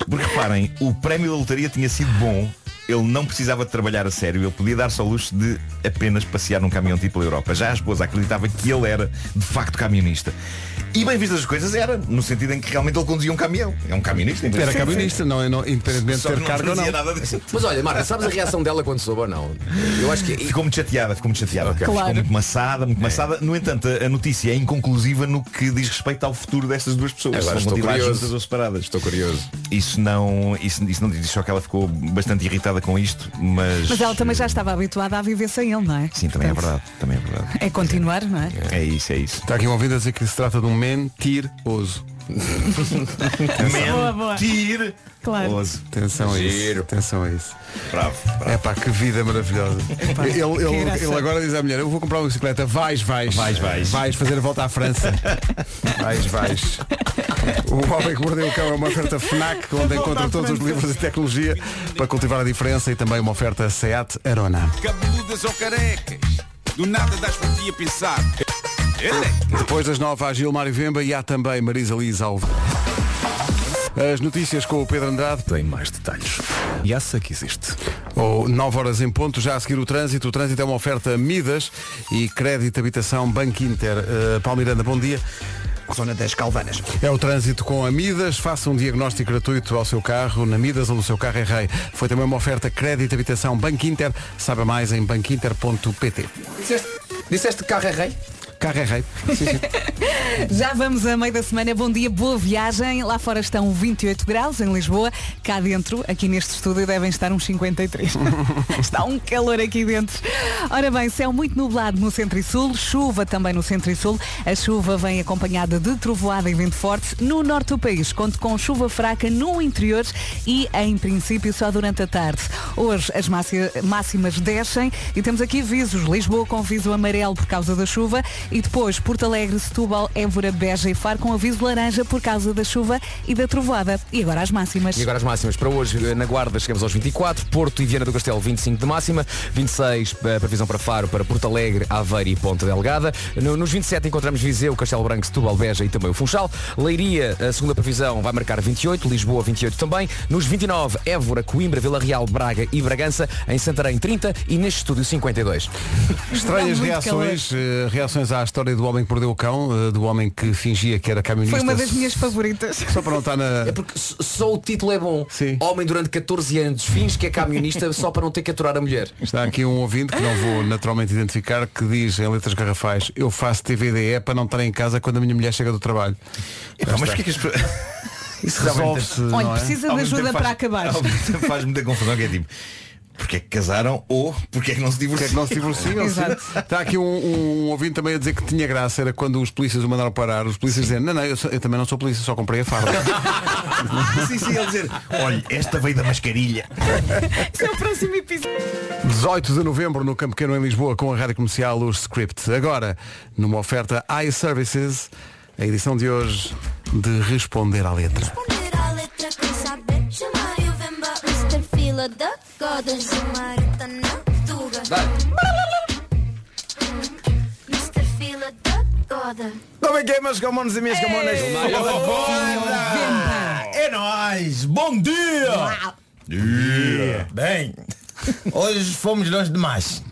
Porque reparem, o prémio da lotaria tinha sido bom. Ele não precisava de trabalhar a sério, ele podia dar-se ao luxo de apenas passear num caminhão tipo pela Europa. Já a esposa acreditava que ele era de facto camionista. E bem vistas as coisas era, no sentido em que realmente ele conduzia um caminhão. É um camionista, Era camionista, não, não, independentemente de ter não cargo ou não. nada disso. (laughs) Mas olha, Marta, sabes a reação dela quando soube ou não? Eu acho que. Ficou muito chateada, ficou muito chateada. Ok. Ficou Claro. muito maçada, muito maçada. No entanto, a, notícia é inconclusiva no que diz respeito ao futuro destas duas pessoas. Agora estou curioso. juntas ou separadas. Estou curioso. Isso não, isso, isso não diz só que ela ficou bastante irritada com isto, mas. Mas ela também já estava habituada a viver sem ele, não é? Sim, também é Portanto, verdade. Também é verdade. É continuar, não é? É isso, é isso. Está aqui um ouvido a dizer que se trata de um mentiroso. Boa, boa. Mentir. Claro. Oso. Atenção a isso. Giro. Atenção a isso. Bravo, bravo. É pá, que vida maravilhosa. Ele, ele- engraçado. ele agora diz à mulher, eu vou comprar uma bicicleta, vais, vais. Vais, vais. Vais fazer a volta à França. (laughs) vais, vais. O Homem que Mordeu o Cão é uma oferta FNAC, onde encontra todos os livros de tecnologia para cultivar a diferença e também uma oferta SEAT Arona. Cabeludas ou carecas, do nada das por ti a pensar. Depois das nove há Gilmário Vemba e há também Marisa Liz ao As notícias com o Pedro Andrade. Tem mais detalhes. E essa que existe. Ou 9 horas em ponto, já a seguir o trânsito. O trânsito é uma oferta Midas e crédito habitação Banco Inter. Uh, Paulo Miranda, bom dia. Zona das Calvanas. É o trânsito com a Midas. Faça um diagnóstico gratuito ao seu carro na Midas, onde o seu carro é rei. Foi também uma oferta crédito habitação Banco Inter. Saiba mais em banquinter.pt. Disseste, disseste carro é rei? Carro é rei. Sim, sim. (laughs) Já vamos a meio da semana. Bom dia, boa viagem. Lá fora estão 28 graus em Lisboa. Cá dentro, aqui neste estúdio, devem estar uns 53. (laughs) Está um calor aqui dentro. Ora bem, céu muito nublado no centro e sul, chuva também no centro e sul. A chuva vem acompanhada de trovoada e vento forte. No norte do país, conto com chuva fraca no interior e, em princípio, só durante a tarde. Hoje as máxi- máximas descem e temos aqui visos. Lisboa com viso amarelo por causa da chuva e depois Porto Alegre, Setúbal, Évora, Beja e Faro com aviso laranja por causa da chuva e da trovoada. E agora as máximas. E agora as máximas para hoje, eh, na Guarda chegamos aos 24, Porto e Viana do Castelo 25 de máxima, 26 eh, previsão para Faro, para Porto Alegre, Aveiro e Ponta Delgada. No- nos 27 encontramos Viseu, Castelo Branco, Setúbal, Beja e também o Funchal. Leiria, a segunda previsão vai marcar 28, Lisboa 28 também. Nos 29, Évora, Coimbra, Vila Real, Braga e Bragança. Em Santarém 30 e neste estúdio 52. Estranhas reações, eh, reações à história do homem que perdeu o cão, eh, do homem que fingia que era camionista. Foi uma das minhas favoritas. Só para não estar na. É porque só o título é bom. Sim. Homem durante 14 anos, fins que é camionista só para não ter que aturar a mulher. Está aqui um ouvinte que não vou naturalmente identificar que diz em letras garrafais eu faço TVDE para não estar em casa quando a minha mulher chega do trabalho. Epá, mas porquê que as pessoas. (laughs) Isso resolve-se. Olha, não é? precisa de ajuda para faz- acabar. Faz muita confusão que é tipo. Porque é que casaram ou porque é que não se Porque é divorciam? que não se divorciam? Está aqui um, um ouvinte também a dizer que tinha graça, era quando os polícias o mandaram parar, os polícias dizendo, não, não, eu, sou- eu também não sou polícia, só comprei a farda. (laughs) sim, sim, ele dizer, olha, esta veio da mascarilha. Esse é o próximo episódio. 18 de novembro no Campo Pequeno em Lisboa com a rádio comercial os Script. Agora, numa oferta iServices, a edição de hoje de Responder à Letra. Responder à letra Fila da e tá na Tuga. Mr. Fila da Goda. Como é que é, meus camones e minhas camonas? É nóis! Bom dia! Dia! Bem, Hoje fomos longe demais.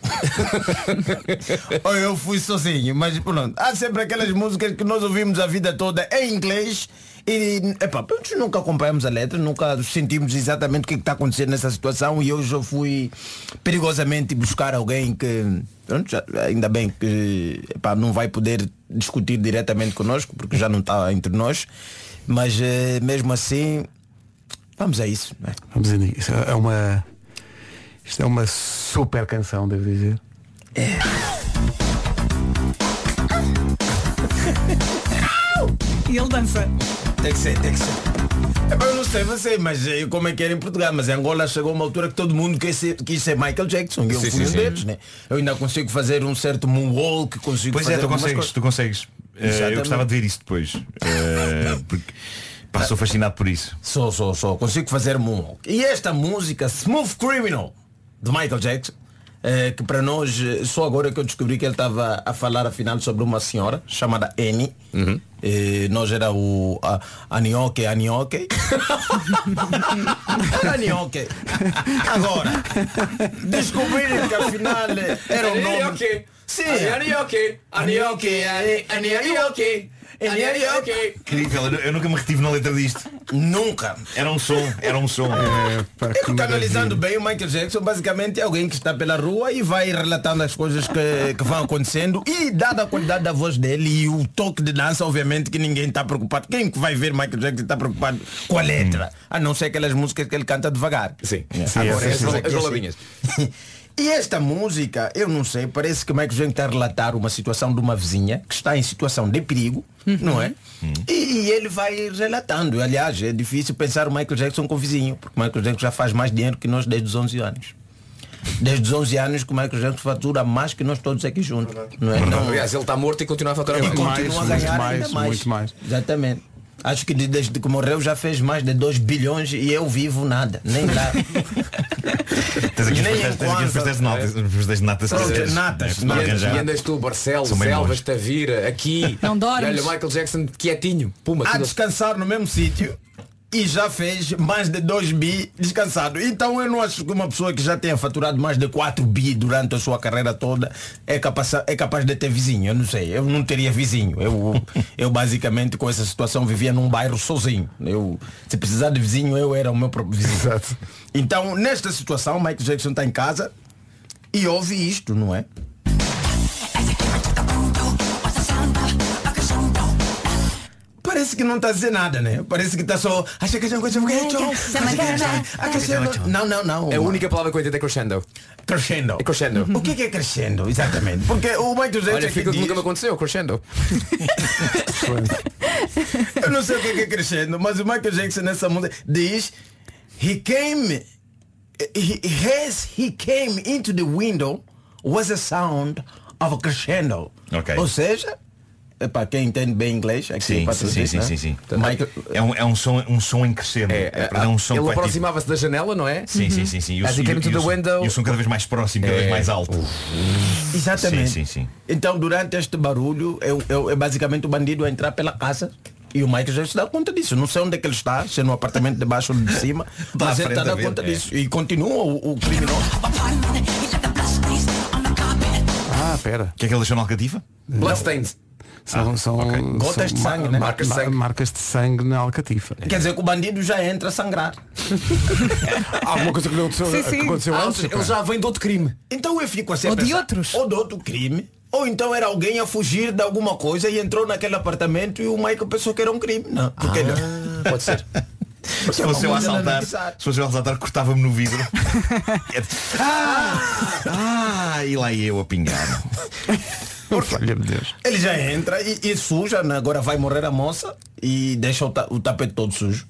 (laughs) Ou eu fui sozinho, mas pronto. Há sempre aquelas músicas que nós ouvimos a vida toda em inglês e epá, nunca acompanhamos a letra, nunca sentimos exatamente o que está acontecendo nessa situação e hoje eu fui perigosamente buscar alguém que pronto, já- ainda bem que epá, não vai poder discutir diretamente connosco porque já não está entre nós, mas eh, mesmo assim vamos a isso. é? Vamos a isso. É uma. Isto é uma super canção, devo dizer. (laughs) E ele dança. Tem que ser, tem que ser. Eu não sei você, mas eh, como é que era em Portugal, mas em Angola chegou uma altura que todo mundo quis ser, quis ser Michael Jackson. Eu Sim, fui sim, um deles, né? Eu ainda consigo fazer um certo moonwalk, consigo Pois fazer é, tu consegues, coisas. tu consegues. Eh, eu Exatamente. gostava de ver isso depois. Eh, (laughs) porque pá, sou fascinado por isso. Sou, sou, sou. Consigo fazer moonwalk. E esta música, Smooth Criminal, de Michael Jackson, que para nós, eh, só agora que eu descobri que ele estava a falar afinal sobre uma senhora chamada Annie. Eh, nós era o a, Anioque, Anioque. era Anioque. Agora, descobrirem que afinal eh, era o nome. Anioque. Sim. Anioque. Anioque. Anioque. Anioque. Incrível, eu, eu nunca me retive na letra disto. Nunca. Era um som, era um som. Eu tô analisando bem o Michael Jackson, basicamente é alguém que está pela rua e vai relatando as coisas que, que vão acontecendo e dada a qualidade da voz dele e o toque de dança, obviamente que ninguém está preocupado. Quem que vai ver Michael Jackson está preocupado com a letra? A não ser aquelas músicas que ele canta devagar. Sim. Agora, As essas bala- aqui, as assim. baladinhas. E esta música, eu não sei, parece que o Michael Jackson está a relatar uma situação de uma vizinha que está em situação de perigo, não é? E, e ele vai relatando. Aliás, é difícil pensar o Michael Jackson com vizinho, porque o Michael Jackson já faz mais dinheiro que nós desde os 11 anos. Desde os 11 anos que o Michael Jackson fatura mais que nós todos aqui juntos. Não é? Não, Aliás, ele está morto e continua a faturar e mais. continua a ganhar ainda mais. muito mais. Exatamente. Acho que de- desde que morreu já fez mais de 2 bilhões e eu vivo nada. Nem lá. (laughs) Tens aqui os Nem pastéis- de natas, os natas. Pronto, natas. E andas tu, Barcelos, Selvas. Tavira, aqui. Não dormes. Olha, Michael Jackson quietinho. Puma, a descansar no mesmo sítio e já fez mais de 2 bi descansado. Então eu não acho que uma pessoa que já tenha faturado mais de 4 bi durante a sua carreira toda é capaz, é capaz de ter vizinho. Eu não sei, eu não teria vizinho. Eu, (laughs) eu basicamente com essa situação vivia num bairro sozinho. Eu, se precisar de vizinho, eu era o meu próprio vizinho. Então, nesta situação, Michael Jackson está em casa e ouve isto, não é? Parece que não está a dizer nada, né? Parece que está só. Acha que é uma coisa Não, não, não. A única palavra que eu entendo é crescendo. Crescendo. É crescendo. O que é que é crescendo? Exatamente. Porque o Michael Jackson. Olha, é que fica que nunca me aconteceu, crescendo. (laughs) Eu não sei o que é que é crescendo, mas o Michael Jackson nessa música diz He came he, as he came into the window was a sound of a crescendo. Ok. Ou seja, é para quem entende bem inglês, Sim, para sim, traduzir, sim, né? sim, sim. Michael, É um, é um som, um som em crescendo. É, é um som ele que vai tipo- aproximava-se da janela, não é? Sim, sim, sim, sim. E o, e e o som- window. e o som cada vez mais próximo, cada É. vez mais alto. Exatamente. Sim, sim, sim. Então, durante este barulho, é, é é basicamente o bandido a entrar pela casa. E o Michael já se dá conta disso. Não sei onde é que ele está, se é no apartamento de baixo ou de cima, (laughs) Está mas ele está ver, conta é. disso. E continua o, o criminoso. Ah, pera. O que é que ele deixou na alcatifa? Bloodstains. São, são, Gotas são de sangue, né? Marcas de sangue. marcas de sangue na alcatifa. Quer dizer que o bandido já entra a sangrar. (laughs) Alguma coisa que aconteceu, Sim, sim. que aconteceu Ah, antes. ele já vem de outro crime. Então eu fico assim a Ou de pensar, outros. Ou de outro crime. Ou então era alguém a fugir de alguma coisa e entrou naquele apartamento e o Michael pensou que era um crime. Não, porque ele... Pode ser. (laughs) Se fosse eu a assaltar, se fosse eu a assaltar, cortava-me no vidro. De- (laughs) ah, ah, e lá ia eu a pingar. Deus. Ele já entra e, e suja, né? agora vai morrer a moça e deixa o, ta- o tapete todo sujo.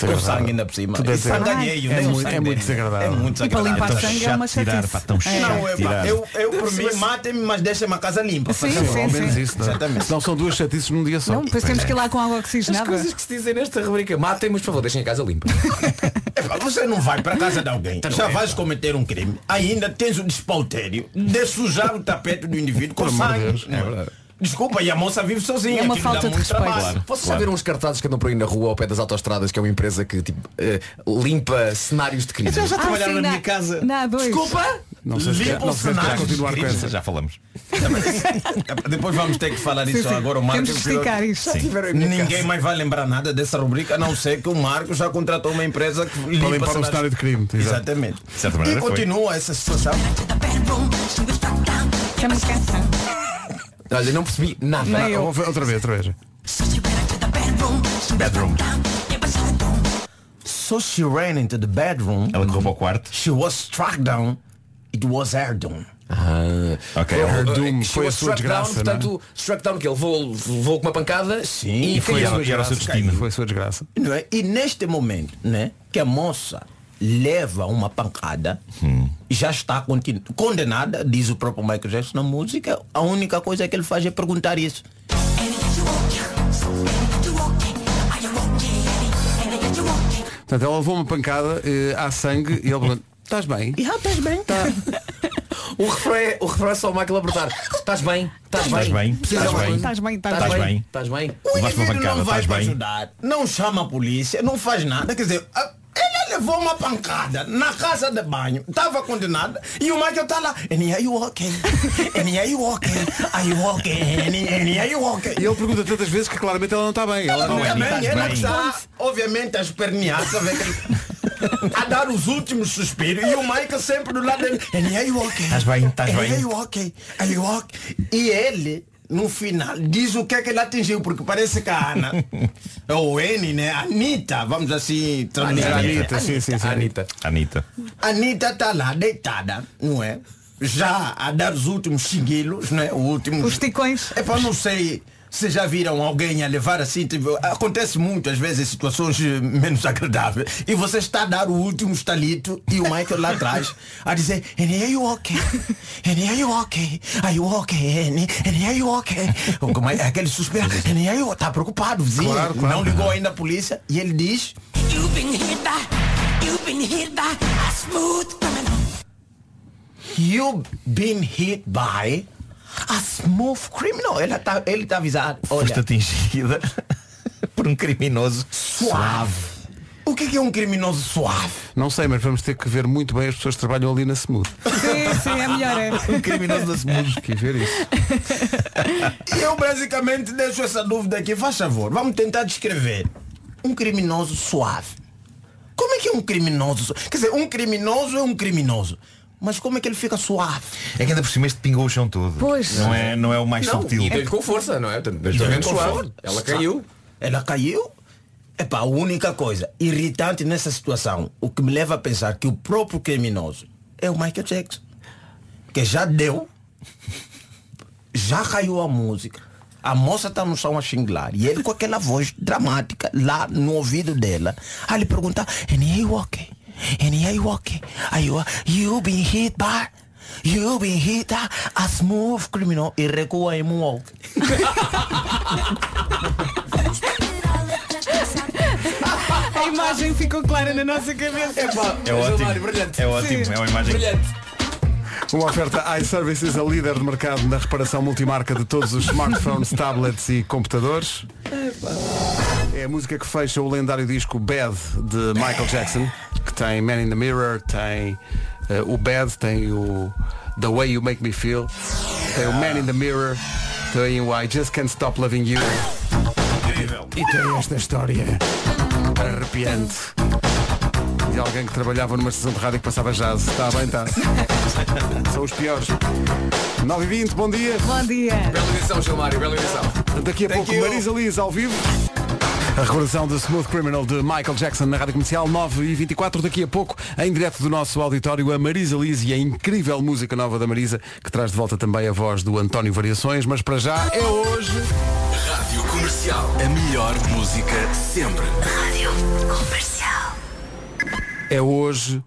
Com sangue ainda por cima. Tudo é E sangue desagradável. alheio, É nem o muito- é muito desagradável. É muito E para desagradável. limpar tão sangue é uma tirar, pá, tão É. Não, é, Tirar. eu, eu por mim, matem-me, mas deixem-me a casa limpa. Sim, sim, Ao menos isso, não é? Exatamente. Senão são duas chatices num dia só. Não, depois temos que ir lá com água As oxigenada. coisas que se dizem nesta rubrica. Matem-me, por favor, deixem a casa limpa. (laughs) Epá, Você não vai para casa de alguém, já vais cometer um crime, ainda tens o despautério de sujar o tapete do indivíduo com sangue. É verdade. Desculpa, e a moça vive sozinha. É uma aquilo falta de respeito. Claro. Vocês já viram uns cartazes que andam por aí na rua ao pé das autostradas, que é uma empresa que tipo, eh, limpa cenários de crime? Já já Ah, trabalharam sim, na na- minha casa. Na A2. Desculpa? Não sei se não sei se cenário. continuar com essa. Já falamos. Depois vamos ter que falar Sim, isso sim. agora. O Temos Marcos. Ninguém mais vai lembrar nada dessa rubrica, a não ser que o Marcos já contratou uma empresa que limpa limpar o cenários. cenário de crime. Exatamente. De certa maneira e foi. continua essa situação. Olha, não percebi nada. Nem eu. Ouve- Outra vez, outra vez. Bedroom. So she ran into the bedroom. Ela correu para o quarto. She was struck down. It was Erdon. Ah, Ok. Ele- Her eh, doom foi a sua struck down, desgraça, não é? Portanto, struck down que ele levou, levou com uma pancada Sim, e Foi caiu. ela que era o seu destino. Foi a sua desgraça. Não é? E neste momento, né, que a moça leva uma pancada e já está condenada, diz o próprio Michael Jackson na música, a única coisa que ele faz é perguntar isso. Portanto, ela levou uma pancada, eh, há sangue e ele pergunta, estás bem? E ah, estás bem? (laughs) O refrão é, o refrão é só o Michael a perguntar. Estás bem? Estás bem? Estás bem? Estás bem? Estás bem, estás bem. bem? bem? Estás bem? O indivíduo pancada, não vai estás para bem? ajudar, não chama a polícia, não faz nada, quer dizer, a- ela levou uma pancada na casa de banho, estava condenada e o Michael está lá. And are you okay? And are you okay? Are you okay? And and are you okay? E ele pergunta tantas vezes que claramente ela não está bem. Ela não é. Obviamente, estás ela bem? está, obviamente, a espernear, sabe? a dar os últimos suspiros e o Michael sempre do lado dele. And are you okay? Estás bem? Estás And bem? Are you okay? Are you okay? E ele, no final, diz o que é que ele atingiu, porque parece que a Ana, (laughs) ou N, né? A Anitta, vamos assim traduzir. Anitta, sim, sim, sim. Anitta. Anitta. A Anitta está lá deitada, não é? Já a dar os últimos xinguilos, não é? O último... Os ticões. É para não sei se já viram alguém a levar assim, tipo, acontece muito às vezes em situações eh, menos (laughs) agradáveis e você está a dar o último estalito e o Michael lá atrás a dizer Annie, are you okay? Annie, are you okay? Are you okay? Annie, Annie, are you okay? É aquele suspiro Annie, are you Está preocupado, vizinho Claro, claro. Não ligou ainda a polícia e ele diz You've been hit by, you've been hit by a smooth criminal. You've been hit by a smooth criminal Ele está ele tá avisado Foste Olha, atingida (laughs) por um criminoso suave O que é que é um criminoso suave? Não sei, mas vamos ter que ver muito bem as pessoas que trabalham ali na Smooth. (laughs) Sim, sim, é melhor. É. Um criminoso da Smooth. Que ver isso. E (laughs) eu basicamente deixo essa dúvida aqui, faz favor, vamos tentar descrever um criminoso suave. Como é que é um criminoso? Quer dizer, um criminoso é um criminoso. Mas como é que ele fica suave? É que ainda por cima este pingou o chão todo. Pois. Não é, não é o mais Não, subtil. e deu-lhe com força, não é? Com suave. Ela caiu. Ela caiu. Epá, a única coisa irritante nessa situação, o que me leva a pensar que o próprio criminoso é o Michael Jackson. Que já deu, já caiu a música. A moça está no chão a xinglar e ele com aquela voz dramática lá no ouvido dela a lhe perguntar And okay? And are you okay? Are you, you been hit by You been hit by a smooth criminal e recua em moonwalk. (laughs) A imagem ficou clara na nossa cabeça. É ótimo. brilhante. É ótimo. É uma imagem. Brilhante. Uma oferta iServices, a líder de mercado na reparação multimarca de todos os smartphones, (laughs) tablets e computadores. É a música que fecha o lendário disco Bad de Michael Jackson, que tem Man in the Mirror, tem eh, o Bad, tem o The Way You Make Me Feel, tem o Man in the Mirror, tem o I Just Can't Stop Loving You. E tem esta história arrepiante alguém que trabalhava numa estação de rádio que passava jazz. Está bem, está. (laughs) São os piores. 9 e 20 bom dia. Bom dia. Bela edição, Gilmário, bela edição. Daqui a pouco, Marisa Liz ao vivo. A recordação de Smooth Criminal de Michael Jackson na Rádio Comercial 9 e 24 Daqui a pouco, em direto do nosso auditório, a Marisa Liz e a incrível música nova da Marisa, que traz de volta também a voz do António Variações. Mas para já é hoje. Rádio Comercial. A melhor música sempre. Rádio Comercial. É hoje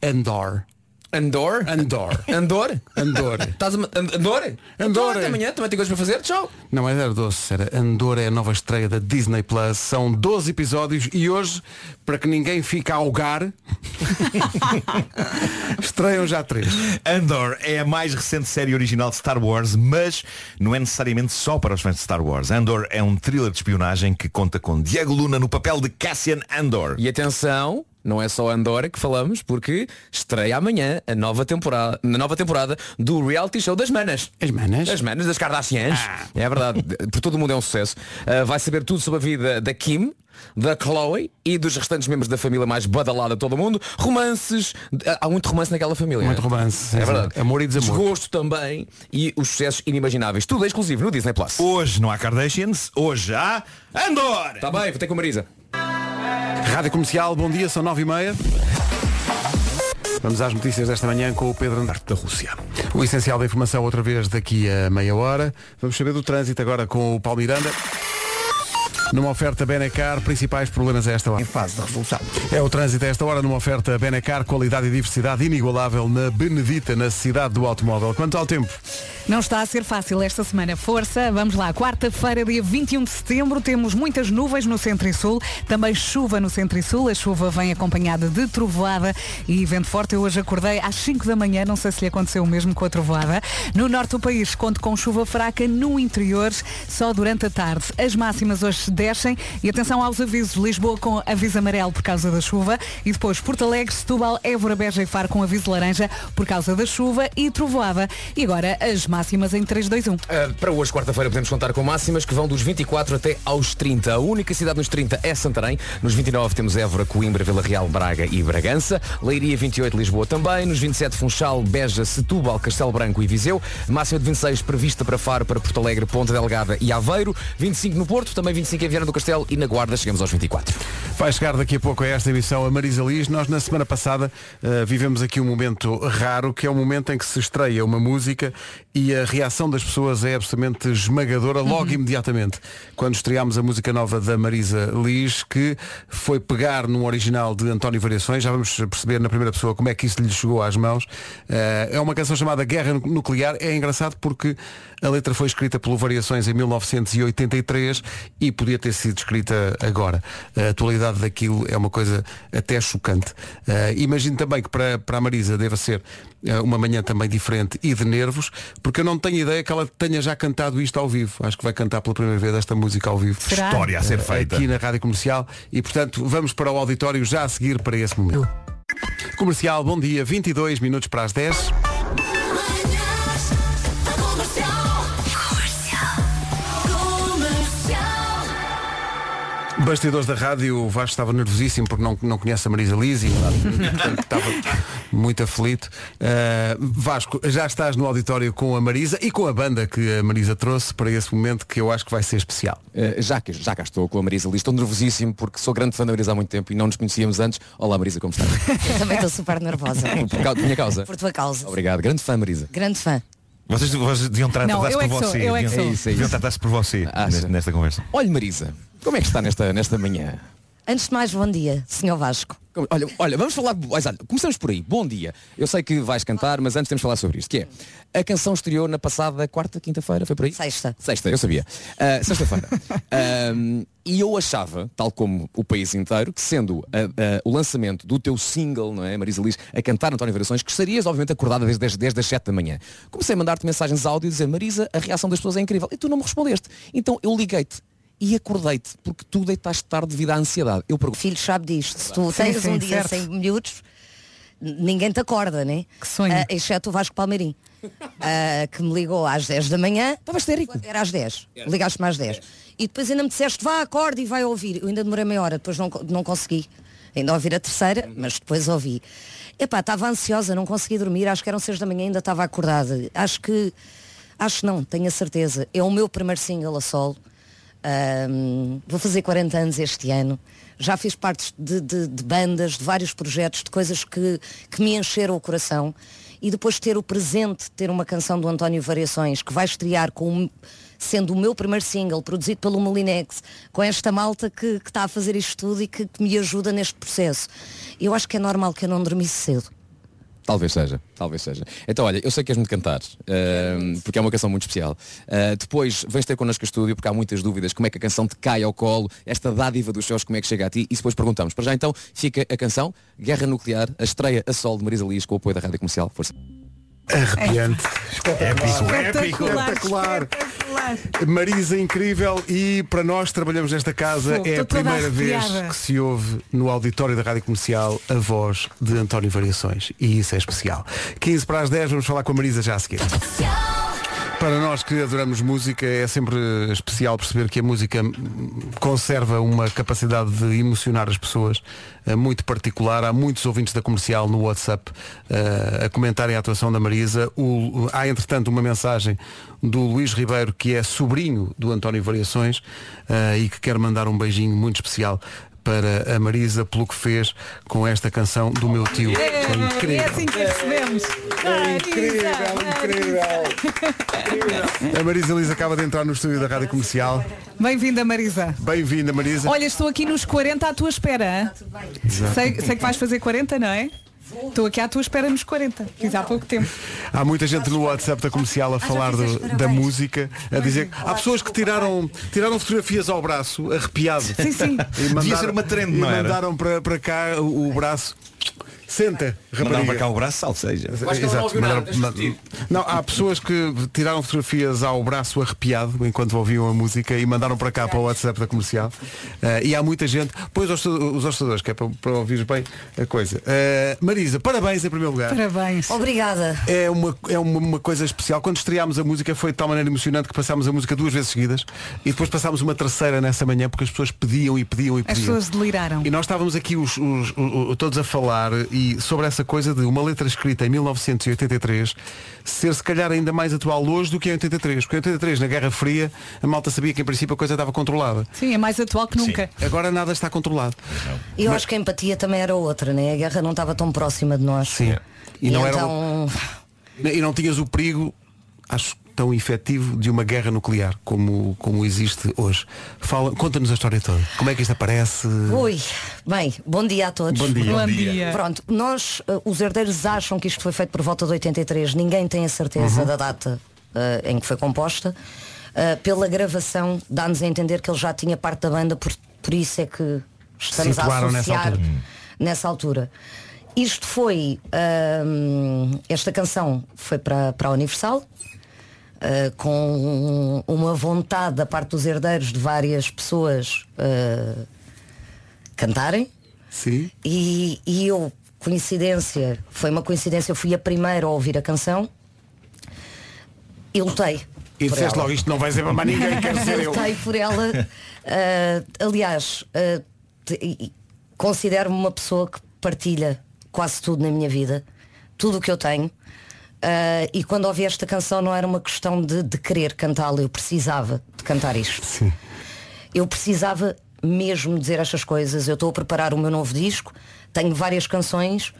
Andor. Andor? Andor. Andor? Andor. Estás a... And- Andor? Andor. Então, Até amanhã, também tem coisas para fazer. Tchau. Não mas era doce, era Andor é a nova estreia da Disney Plus. São 12 episódios e hoje, para que ninguém fique a algar, (laughs) estreiam já três. Andor é a mais recente série original de Star Wars, mas não é necessariamente só para os fãs de Star Wars. Andor é um thriller de espionagem que conta com Diego Luna no papel de Cassian Andor. E atenção, não é só Andorra que falamos, porque estreia amanhã a nova temporada, na nova temporada do reality show das manas. As manas? As manas das Kardashians. É verdade, por todo o mundo é um sucesso. Uh, vai saber tudo sobre a vida da Kim, da Chloe e dos restantes membros da família mais badalada de todo o mundo. Romances, há muito romance naquela família. Muito romance, É sim, verdade. Amor e desamor. Desgosto também e os sucessos inimagináveis. Tudo é exclusivo no Disney Plus. Hoje não há Kardashians, hoje há Andor! Está bem, vou ter com a Marisa. Rádio Comercial, bom dia, são 9 e meia. Vamos às notícias desta manhã com o Pedro Andarte da Rússia. O essencial da informação outra vez daqui a meia hora. Vamos saber do trânsito agora com o Paulo Miranda. Numa oferta Benecar, principais problemas a esta hora. Em fase de resolução. É o trânsito a esta hora numa oferta Benecar, qualidade e diversidade inigualável na Benedita, na cidade do automóvel. Quanto ao tempo? Não está a ser fácil esta semana. Força, vamos lá. Quarta-feira, dia 21 de setembro, temos muitas nuvens no centro e sul, também chuva no centro e sul. A chuva vem acompanhada de trovoada e vento forte. Eu hoje acordei às 5 da manhã, não sei se lhe aconteceu o mesmo com a trovoada. No norte do país, conto com chuva fraca no interior, só durante a tarde. As máximas hoje descem e atenção aos avisos. Lisboa com aviso amarelo por causa da chuva e depois Porto Alegre, Setúbal, Évora, Beja e Faro com aviso laranja por causa da chuva e trovoada. E agora as máximas em 3, 2, 1. Uh, para hoje, quarta-feira, podemos contar com máximas que vão dos 24 até aos 30. A única cidade nos 30 é Santarém. Nos 29 temos Évora, Coimbra, Vila Real, Braga e Bragança. Leiria 28, Lisboa também. Nos 27, Funchal, Beja, Setúbal, Castelo Branco e Viseu. Máxima de 26 prevista para Faro, para Porto Alegre, Ponta Delgada e Aveiro. 25 no Porto, também 25 em Viana do Castelo e na Guarda chegamos aos 24. Vai chegar daqui a pouco a esta emissão a Marisa Liz. Nós na semana passada uh, vivemos aqui um momento raro, que é o momento em que se estreia uma música e a reação das pessoas é absolutamente esmagadora logo imediatamente. Quando estreámos a música nova da Marisa Liz, que foi pegar num original de António Variações, já vamos perceber na primeira pessoa como é que isso lhe chegou às mãos. Uh, é uma canção chamada Guerra Nuclear. É engraçado porque a letra foi escrita pelo Variações em 1983 e podia ter sido escrita agora. A atualidade daquilo é uma coisa até chocante. Uh, imagino também que para, para a Marisa deva ser uh, uma manhã também diferente e de nervos, porque eu não tenho ideia que ela tenha já cantado isto ao vivo. Acho que vai cantar pela primeira vez esta música ao vivo. Será? História a ser Uh, feita. Aqui na Rádio Comercial. E portanto vamos para o auditório já a seguir para esse momento. Comercial, bom dia, 22 minutos para as 10. Bastidores da rádio, o Vasco estava nervosíssimo porque não, não conhece a Marisa Liz e portanto, (laughs) estava muito aflito. Uh, Vasco, já estás no auditório com a Marisa e com a banda que a Marisa trouxe para esse momento que eu acho que vai ser especial. Uh, já, que, já cá estou com a Marisa Liz, estou nervosíssimo porque sou grande fã da Marisa há muito tempo e não nos conhecíamos antes. Olá Marisa, como estás? (laughs) Eu também estou super nervosa. Por causa, minha causa? Por tua causa. Obrigado, grande fã Marisa. Grande fã. Vocês, vocês deviam tratar-se é por sou, você. é deviam. É deviam tratar-se por você Acha? nesta, nesta conversa. Olha Marisa, como é que está nesta, nesta manhã? Antes de mais, bom dia, senhor Vasco. Olha, olha, vamos falar. Começamos por aí. Bom dia. Eu sei que vais cantar, mas antes temos de falar sobre isto. Que é a canção estreou na passada quarta, quinta-feira, foi por aí? Sexta. Sexta, eu sabia. Uh, Sexta-feira. (laughs) Um, e eu achava, tal como o país inteiro, que sendo o lançamento do teu single, não é, Marisa Liz, a cantar António Variações, que estarias obviamente acordada desde, desde, desde as 7 da manhã. Comecei a mandar-te mensagens áudio e dizer, Marisa, a reação das pessoas é incrível. E tu não me respondeste. Então eu liguei-te e acordei-te, porque tu deitaste tarde devido à ansiedade. Eu pergunto. Filho sabe disto. Se tu Sim, tens sim, um dia certo. sem miúdos, ninguém te acorda, né? Que sonho. Ah, exceto o Vasco Palmeirim. ah, que me ligou às 10 da manhã. Estava histérico. Era às 10. Ligaste-me às 10. E depois ainda me disseste, vá, acorde e vai ouvir. Eu ainda demorei meia hora, depois não, não consegui. Ainda ouvir a terceira, mas depois ouvi. Epá, estava ansiosa, não consegui dormir, acho que eram 6 da manhã, ainda estava acordada. Acho que, acho não, tenho a certeza. É o meu primeiro single a solo. Ahm, vou fazer 40 anos este ano. Já fiz partes de, de- de bandas, de vários projetos, de coisas que, que me encheram o coração. E depois ter o presente, ter uma canção do António Variações, que vai estrear com sendo o meu primeiro single, produzido pelo Molinex, com esta malta que, que está a fazer isto tudo e que, que me ajuda neste processo. Eu acho que é normal que eu não dormisse cedo. Talvez seja, talvez seja. Então olha, eu sei que és muito cantar, uh, porque é uma canção muito especial. Uh, depois vens ter connosco a estúdio, porque há muitas dúvidas, como é que a canção te cai ao colo, esta dádiva dos céus, como é que chega a ti, e depois perguntamos. Para já então fica a canção Guerra Nuclear, a estreia a sol de Marisa Lias com o apoio da Rádio Comercial. Força. Arrepiante. Épico, épico, espetacular. Marisa incrível e para nós que trabalhamos nesta casa Fogo, é a primeira vez que se ouve no auditório da Rádio Comercial a voz de António Variações e isso é especial. 15 para as 10 vamos falar com a Marisa já a seguir. Para nós que adoramos música é sempre especial perceber que a música conserva uma capacidade de emocionar as pessoas eh, muito particular. Há muitos ouvintes da comercial no WhatsApp eh, a comentarem a atuação da Marisa. O- há entretanto uma mensagem do Luís Ribeiro que é sobrinho do António Variações eh, e que quer mandar um beijinho muito especial para a Marisa pelo que fez com esta canção do meu tio. É É incrível. assim que recebemos. É incrível, incrível. A Marisa Liz acaba de entrar no estúdio da Rádio Comercial. Bem-vinda, Marisa. Bem-vinda, Marisa. Olha, estou aqui nos 40 à tua espera. Sei, sei que vais fazer 40, não é? Estou aqui à tua espera nos 40. Fiz há pouco tempo. Há muita gente no WhatsApp da comercial a falar do- da música, a dizer que há pessoas que tiraram, tiraram fotografias ao braço, arrepiado. Sim, sim. E Devia ser uma trend, e não era? mandaram para, para cá o, o braço. Senta, rapariga. para cá o braço, salseja. Exato, mandaram- ma- Não, há pessoas que tiraram fotografias ao braço arrepiado enquanto ouviam a música e mandaram para cá para o WhatsApp da comercial. Eh, e há muita gente, pois os os hostadores, que é para, para ouvires bem a coisa. Eh, Marisa, parabéns em primeiro lugar. Parabéns. Obrigada. É, uma, é uma, uma coisa especial. Quando estreámos a música foi de tal maneira emocionante que passámos a música duas vezes seguidas e depois passámos uma terceira nessa manhã porque as pessoas pediam e pediam e As pediam. pessoas deliraram. E nós estávamos aqui os, os- o- o- todos a falar e sobre essa coisa de uma letra escrita em 1983 ser se calhar ainda mais atual hoje do que em 83. Porque em 83, na Guerra Fria, a malta sabia que em princípio a coisa estava controlada. Sim, é mais atual que nunca. Agora nada está controlado. E eu acho que a empatia também era outra, né? A guerra não estava tão próxima de nós. Sim. E não era então, E não tinhas o perigo, acho tão efetivo, de uma guerra nuclear como, como existe hoje. Fala, conta-nos a história toda. Como é que isto aparece? Ui, bem, bom dia a todos. Bom dia. Bom dia. Pronto, nós, eh, os herdeiros acham que isto foi feito por volta de 83. Ninguém tem a certeza Uhum. da data eh, em que foi composta. Eh, pela gravação, dá-nos a entender que ele já tinha parte da banda, por, por isso é que estamos a Situaram nessa associar altura. nessa altura. Isto foi, ahm, esta canção foi para, para a Universal, ah, com uma vontade da parte dos herdeiros de várias pessoas ah, cantarem. Sim. E, e eu, coincidência, foi uma coincidência, eu fui a primeira a ouvir a canção e lutei. E disseste ela. logo isto não vai ser para mais ninguém, quero (laughs) ser eu. Lutei por ela. Ah, aliás, considero-me uma pessoa que partilha quase tudo na minha vida, tudo o que eu tenho. Ah, e quando ouvi esta canção não era uma questão de, de querer cantá-la, eu precisava de cantar isto. Eu precisava mesmo dizer estas coisas. Eu estou a preparar o meu novo disco, tenho várias canções,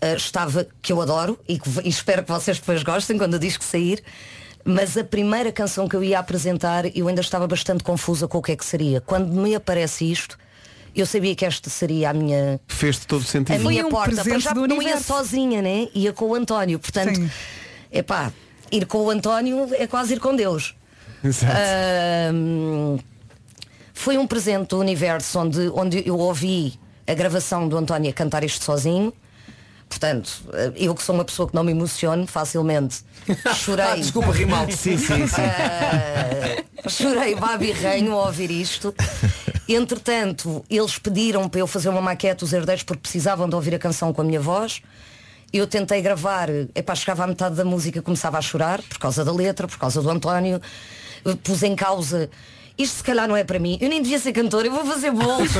ah, estava que eu adoro e, que, e espero que vocês depois gostem quando o disco sair. Mas a primeira canção que eu ia apresentar, eu ainda estava bastante confusa com o que é que seria. Quando me aparece isto, eu sabia que esta seria a minha Fez-te todo a sentido. minha um porta. Para já não ia sozinha, né? Ia com o António. Portanto, Sim. epá, ir com o António é quase ir com Deus. Exato. Ahm, foi um presente do universo onde, onde eu ouvi a gravação do António a cantar isto sozinho. Portanto, eh, eu que sou uma pessoa que não me emociono facilmente, (laughs) chorei. Ah, desculpa, rimal. (laughs) Sim, sim, sim. Ah, chorei babi ranho ao ouvir isto. Entretanto, eles pediram para eu fazer uma maquete os herdeiros porque precisavam de ouvir a canção com a minha voz. Eu tentei gravar, epá, chegava à metade da música começava a chorar por causa da letra, por causa do António. Pus em causa. Isto se calhar não é para mim. Eu nem devia ser cantora, eu vou fazer bolos. (laughs)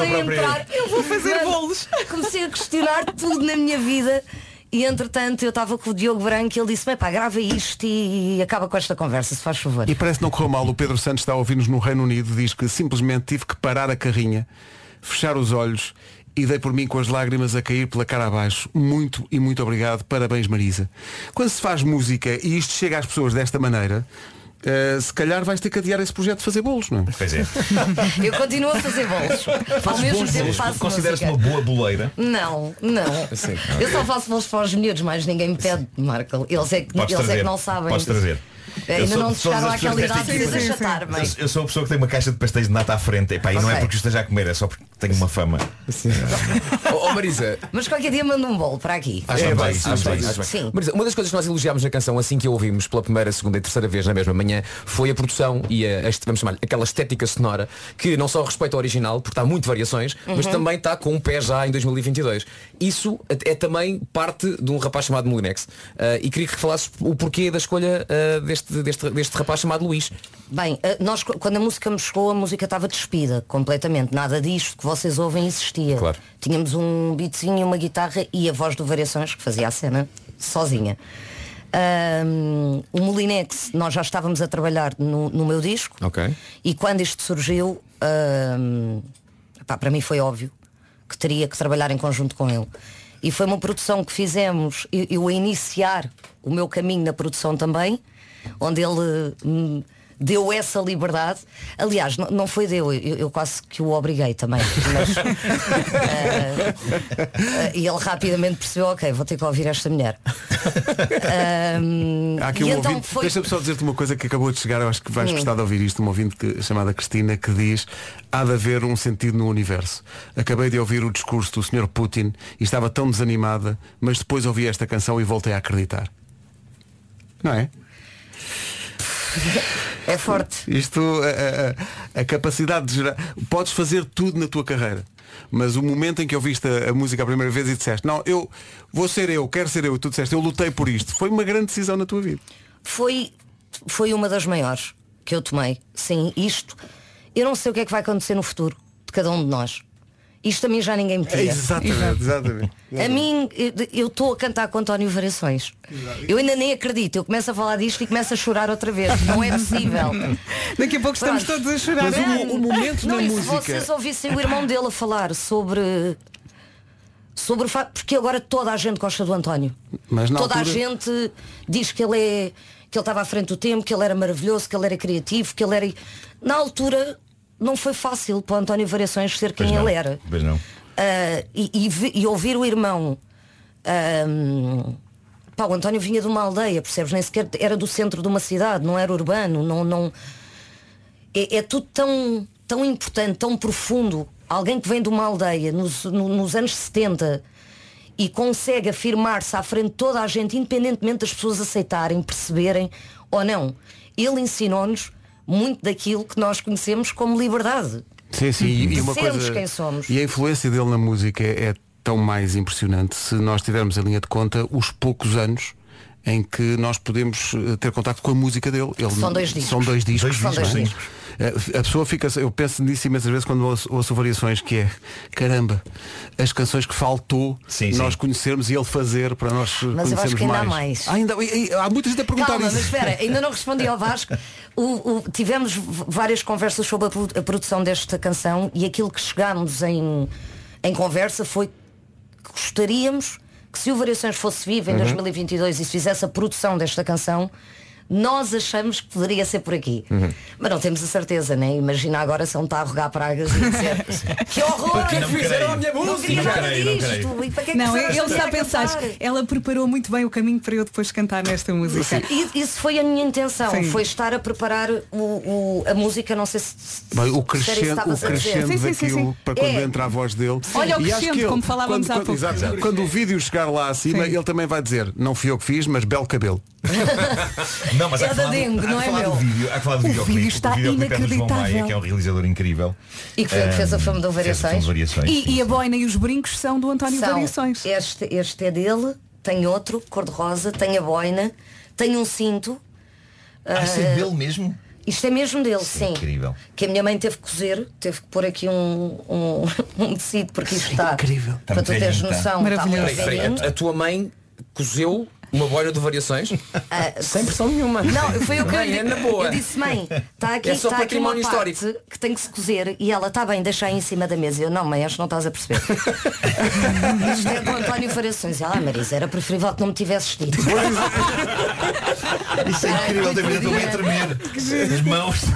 A entrar, eu vou (laughs) fazer bolos. Comecei a questionar tudo na minha vida. E entretanto eu estava com o Diogo Branco e ele disse, pá, grava isto e acaba com esta conversa, se faz favor. E parece que não correu mal. O Pedro Santos está a ouvir-nos no Reino Unido. Diz que simplesmente tive que parar a carrinha, fechar os olhos e dei por mim com as lágrimas a cair pela cara abaixo. Muito e muito obrigado. Parabéns, Marisa. Quando se faz música e isto chega às pessoas desta maneira, eh, se calhar vais ter que adiar esse projeto de fazer bolos, não é? Pois é. Eu continuo a fazer bolos. Ao mesmo tempo faço Consideras-te música. uma boa boleira? Não, não. Sim. Eu só faço bolos para os miúdos, mas ninguém me pede, Marco. Eles é que, Podes eles é trazer. que não sabem. Podes trazer. Ainda Eu sou- não de todas chegaram as àquela idade de equipa- chatar-me. Eu, eu sou a pessoa que tem uma caixa de pastéis de nata à frente. Epá, e não é Ok. porque eu esteja a comer, é só porque tenho uma fama. Oh, oh, Marisa, Mas qualquer dia mando um bolo para aqui. Acho É bem, bem, acho bem, bem. acho bem. Sim. Marisa, uma das coisas que nós elogiámos na canção assim que a ouvimos pela primeira, segunda e terceira vez na mesma manhã foi a produção e a, a- vamos chamar aquela estética sonora que não só respeita ao original, porque está muito variações, mas Uhum. também está com um pé já em 2022. Isso é também parte de um rapaz chamado Molinex. Ah, e queria que falasses o porquê da escolha ah, deste, deste, deste rapaz chamado Luís. Bem, eh, nós qu- quando a música me chegou, a música estava despida completamente. Nada disto que vocês ouvem existia. Claro. Tínhamos um beatzinho, uma guitarra e a voz do Variações que fazia a cena sozinha. Ahm, o Molinex, nós já estávamos a trabalhar no, no meu disco Ok. e quando isto surgiu, ahm, pá, para mim foi óbvio que teria que trabalhar em conjunto com ele. E foi uma produção que fizemos, eu, eu a iniciar o meu caminho na produção também, onde ele hum, deu essa liberdade. Aliás, não, não foi deu, eu, eu quase que o obriguei também. Mas, ah, (laughs) ah, e ele rapidamente percebeu, ok, vou ter que ouvir esta mulher. (laughs) Há aqui um então ouvinte, foi- deixa-me só dizer-te uma coisa que acabou de chegar, eu acho que vais Hum. gostar de ouvir isto, uma ouvinte que- chamada Cristina, que diz há de haver um sentido no universo. Acabei de ouvir o discurso do Sr. Putin e estava tão desanimada, mas depois ouvi esta canção e voltei a acreditar. Não é? É forte. Isto, a, a- a capacidade de gerar. Podes fazer tudo na tua carreira. Mas o momento em que ouviste a, a música a primeira vez e disseste, não, eu vou ser eu, quero ser eu, e tu disseste, eu lutei por isto, foi uma grande decisão na tua vida. foi, foi uma das maiores que eu tomei. Sim, isto. Eu não sei o que é que vai acontecer no futuro de cada um de nós. Isto a mim já ninguém me tira. Exatamente, exatamente. A mim, eu- estou a cantar com António Variações. Eu ainda nem acredito. Eu começo a falar disto e começo a chorar outra vez. Não é possível. (laughs) Daqui a pouco estamos todos a chorar. Mas o, mo- o momento Não, na e se música. vocês ouvissem o irmão dele a falar sobre. Sobre o facto. Porque agora toda a gente gosta do António. Mas na toda a altura- gente diz que ele é. que ele estava à frente do tempo, que ele era maravilhoso, que ele era criativo, que ele era. Na altura não foi fácil para o António Variações ser quem Pois não. ele era. Pois não. Ah, e, e e ouvir o irmão. ahm, pá, o António vinha de uma aldeia, percebes? Nem sequer era do centro de uma cidade, não era urbano, não. não é, é tudo tão, tão importante, tão profundo. Alguém que vem de uma aldeia nos, no- nos anos 70 e consegue afirmar-se à frente de toda a gente, independentemente das pessoas aceitarem, perceberem ou não. Ele ensinou-nos muito daquilo que nós conhecemos como liberdade. Sim, sim, e, e uma coisa. quem somos. E a influência dele na música é, é tão mais impressionante se nós tivermos em linha de conta os poucos anos em que nós podemos eh, ter contato com a música dele. Ele- São dois discos. São dois discos. Dois São dois discos. Eh, A pessoa fica, eu penso nisso imensas vezes quando ouço, ouço variações que é caramba, as canções que faltou Sim, sim. nós conhecermos e ele fazer para nós Mas eu acho que ainda há mais. mais. Ah, ainda, e- e- há muita gente a perguntar Calma, isso. mas espera, (laughs) ainda não respondi ao Vasco. O- o- tivemos várias conversas sobre a, pro- a produção desta canção e aquilo que chegámos em, em conversa foi que gostaríamos que se o Variações fosse vivo Uhum. em 2022 e se fizesse a produção desta canção, nós achamos que poderia ser por aqui. Uhum. Mas não temos a certeza, né? Imagina agora se ele está a rogar pragas e dizer que horror! Não me fizeram a minha Não música? Não creio, não creio. E para que é que Não, ele está a pensar, ela preparou muito bem o caminho para eu depois cantar nesta música. E- Isso foi a minha intenção, Sim. foi estar a preparar o, o- a música, não sei se, se Bem, o se era isso que crescendo, o crescendo Sim, sim, sim, para quando É. entra a voz dele. Olha o E acho crescendo, que ele, como falávamos quando, há quando, pouco. exato, quando o vídeo chegar lá acima, Sim. ele também vai dizer, não fui eu que fiz, mas belo cabelo. (laughs) Não, mas É da dengue, não é meu. do vídeo, há que falar do O videoclipe. vídeo está o videoclipe é inacreditável. Maia, que é um realizador incrível. E que foi- que fez o filme do Variações. variações. E, sim, e a sim. boina e os brincos são do António São, Variações. este, este é dele, tem outro, cor-de-rosa, tem a boina, tem um cinto. Ah, isso é dele mesmo? Isto é mesmo dele, Isso é sim. incrível. Que a minha mãe teve que cozer, teve que pôr aqui um, um, (laughs) um tecido, porque isto está. incrível. Está Para tu teres está. noção, está muito Maravilhoso. A, a tua mãe cozeu Uma boina de variações? Ah, Sem pressão nenhuma. Não, foi o que eu, é na boa. eu disse, mãe, está aqui, É só está aqui uma património parte histórico. que tem que se cozer e ela está bem, deixa aí em cima da mesa. Eu, não, mãe, acho que não estás a perceber. (laughs) Isto é com António Variações. Ah, Marisa, era preferível que não me tivesses dito. (laughs) Isso é incrível, eu estou bem a tremer. As mãos. (laughs)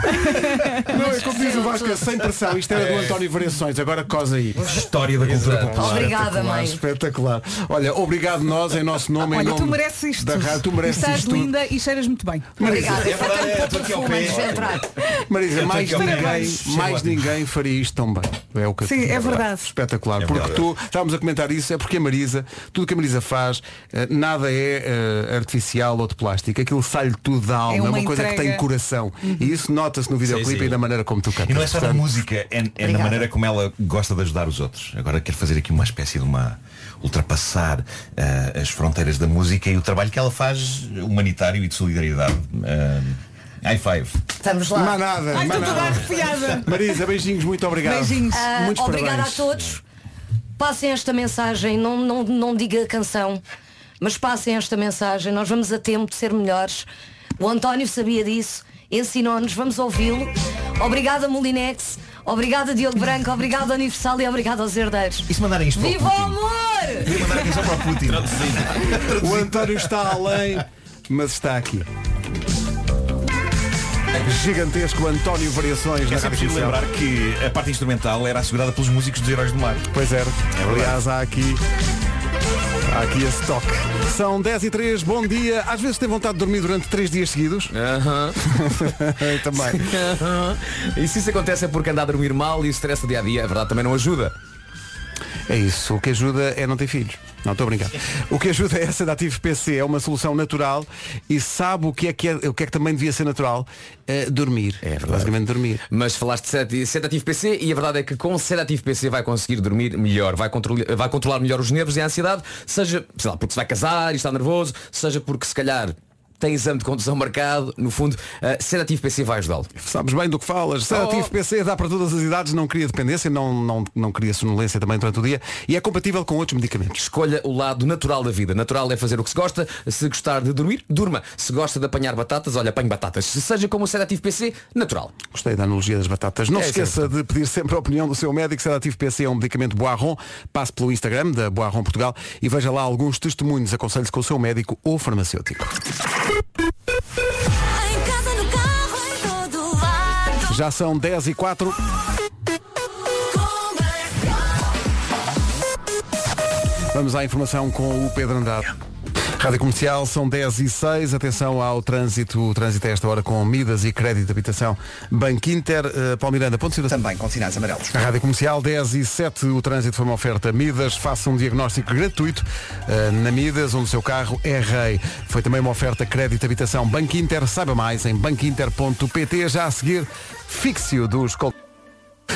Não, é como diz o Vasco, é sem pressão. Isto era do António Variações, agora cosa aí. História da cultura popular. Obrigada, Espetacular, mãe. Espetacular. Olha, obrigado nós, em nosso nome, em Olha, nome tu mereces isto. da rádio, tu mereces Estás isto linda e cheiras muito bem. Obrigada. É verdade, é, estou aqui ao pé. Marisa, Eu mais ninguém, mais ninguém faria isto tão bem. É o que Sim, é verdade. Espetacular. É porque tu, estávamos a comentar isso, é porque a Marisa, tudo que a Marisa faz, eh, nada é eh, artificial ou de plástico. Aquilo sai-lhe tudo da alma. É uma, uma coisa que tem coração. E isso nota-se no videoclipe e da maneira como tu cantas. E não é só na música, é, é na maneira como ela gosta de ajudar os outros. Agora quero fazer aqui uma espécie de uma ultrapassar ah, as fronteiras da música e o trabalho que ela faz humanitário e de solidariedade. Ah, high five. Estamos lá. Não há nada. Ai, estou toda arrepiada. Marisa, beijinhos, muito obrigado. Beijinhos. Muitos obrigada parabéns. a todos. Passem esta mensagem, não, não, não diga a canção, mas passem esta mensagem. Nós vamos a tempo de ser melhores. O António sabia disso, ensinou-nos, vamos ouvi-lo. Obrigada Molinex, obrigada Diogo Branco, obrigada Universal e obrigada aos herdeiros. E se mandarem isto para o Viva o Putin? amor! Queria mandar a canção para o Putin. O António está além, mas está aqui. Gigantesco António Variações na É Rádio preciso lembrar que a parte instrumental era assegurada pelos músicos dos Heróis do Mar. Pois era. verdade. Aliás, há aqui. Há aqui esse toque. São 10 e 3, bom dia. Às vezes tem vontade de dormir durante 3 dias seguidos. Aham. (laughs) Também. e se isso acontece é porque anda a dormir mal e o stress do dia a dia, a verdade também não ajuda. É isso. O que ajuda é não ter filhos. Não estou a brincar. O que ajuda é essa da Ativo PC. É uma solução natural e sabe o que é que, é, o que, é que também devia ser natural? Eh, dormir. É verdade. Basicamente dormir. Mas falaste de sedati- sedativo PC e a verdade é que com sedativo PC vai conseguir dormir melhor, vai controlar, vai controlar melhor os nervos e a ansiedade, seja, sei lá, porque se vai casar e está nervoso, seja porque se calhar tem exame de condução marcado, no fundo, uh, sedativo PC vai ajudá-lo. Sabes bem do que falas. Sedativo Oh. PC dá para todas as idades, não cria dependência, não, não, não cria sonolência também durante o dia e é compatível com outros medicamentos. Escolha o lado natural da vida. Natural é fazer o que se gosta. Se gostar de dormir, durma. Se gosta de apanhar batatas, olha, apanhe batatas. Se seja como o sedativo PC, natural. Gostei da analogia das batatas. Não É, se esqueça de pedir sempre a opinião do seu médico. Sedativo PC é um medicamento Boarron. Passe pelo Instagram da Boarron Portugal e veja lá alguns testemunhos. Aconselhe-se com o seu médico ou farmacêutico. Já são 10 e 4. Vamos à informação com o Pedro Andrade. Rádio Comercial, são 10 e 6. Atenção ao trânsito. O trânsito a esta hora com Midas e Crédito de Habitação Banco Inter. Uh, Paulo Miranda, ponto de situação. Também com sinais amarelos. A Rádio Comercial 10 e 7, o trânsito foi uma oferta Midas, faça um diagnóstico gratuito eh, na Midas, onde o seu carro é rei. Foi também uma oferta crédito habitação Banco Inter, saiba mais em banquinter.pt, já a seguir, fixio dos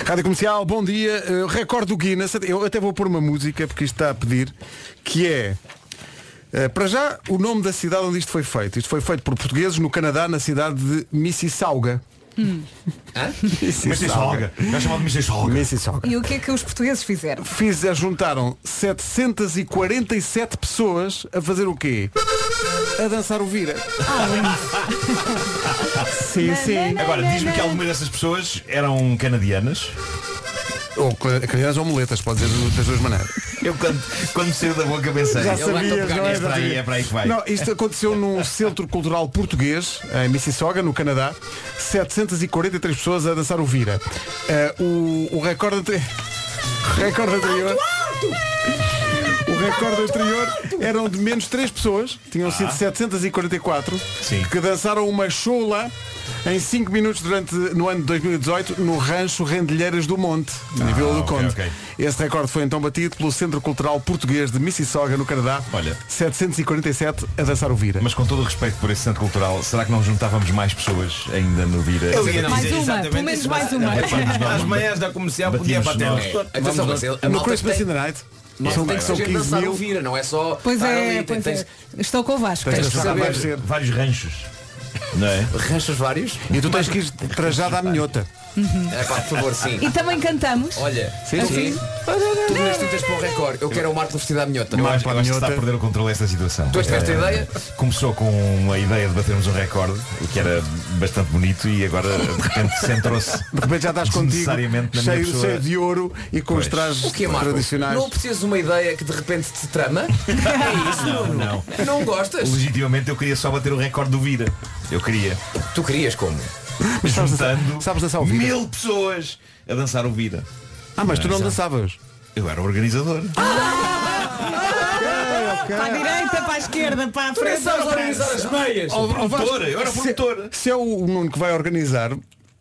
Rádio Comercial, bom dia. Eh, recorde do Guinness, eu até vou pôr uma música porque isto está a pedir, que é eh, para já, o nome da cidade onde isto foi feito. Isto foi feito por portugueses no Canadá, na cidade de Mississauga. Mississauga. É chamado Mississauga. Mississauga. E o que é que os portugueses fizeram? Fiz, juntaram 747 pessoas a fazer o quê? A dançar o vira. sim, sim. Agora, diz-me que algumas dessas pessoas eram canadianas. Ou crianças ou muletas, pode dizer das duas maneiras. Eu quando, quando saiu da boca pensei. Já "Ele vai sabias, tocar não é? para aí, é para aí que vai. Não, isto aconteceu num centro cultural português, em Mississauga, no Canadá. 743 pessoas a dançar o vira. Eh, o, o recorde (laughs) recorde anterior. Recorde anterior eram de menos 3 pessoas, tinham sido 744, Sim. que dançaram uma show lá em 5 minutos durante no ano de 2018 no rancho Rendilheiras do Monte, em Vila do ok, Conde. ok. Esse recorde foi então batido pelo Centro Cultural Português de Mississauga, no Canadá. Olha. 747 a dançar o vira. Mas com todo o respeito por esse centro cultural, será que não juntávamos mais pessoas ainda no Vira? Eu ia Mais dizer uma, exatamente pelo menos isso, mais mas- uma. As manhãs da comercial podia Batíamos bater nós. Atenção, mas a no malta Christmas tem- in the Night. São, tem que são saber 15 dançar mil. vira, não é só Pois estar é, ali, pois tens é. Estou com o Vasco. Tens Tens ser. Vários ranchos. Não é? ranchos vários. E tu tens que ir trajado à minhota. É pá, por favor, sim. E também cantamos. Olha, Sim, tudo, sim. tudo neste tu tens para o recorde. Eu quero o Marco vestido à minhota. Eu acho, eu acho que se está a perder o controle desta situação. Tu tiveste a Eh, ideia? Começou com uma ideia de batermos um recorde, o que era bastante bonito, e agora de repente centrou-se. (laughs) De repente já estás contigo, Desnecessariamente na minha cheio, pessoa. cheio de ouro e com os Pois. trajes O que é, Marco? tradicionais. Não precisas de uma ideia que de repente te trama? (laughs) É isso, Não, não. Não gostas? Legitimamente eu queria só bater o recorde do Vira. Eu queria. Tu querias como? Mas sabes dançar- Juntando sabes dançar o Vira? mil pessoas a dançar o Vira. Ah, mas tu não dançavas. Eu era o organizador. Para a direita, para a esquerda, para a frente. para organizar as meias. Oh, oh, Vasco, Promotor, eu era se- promotor. Se é o Nuno que vai organizar,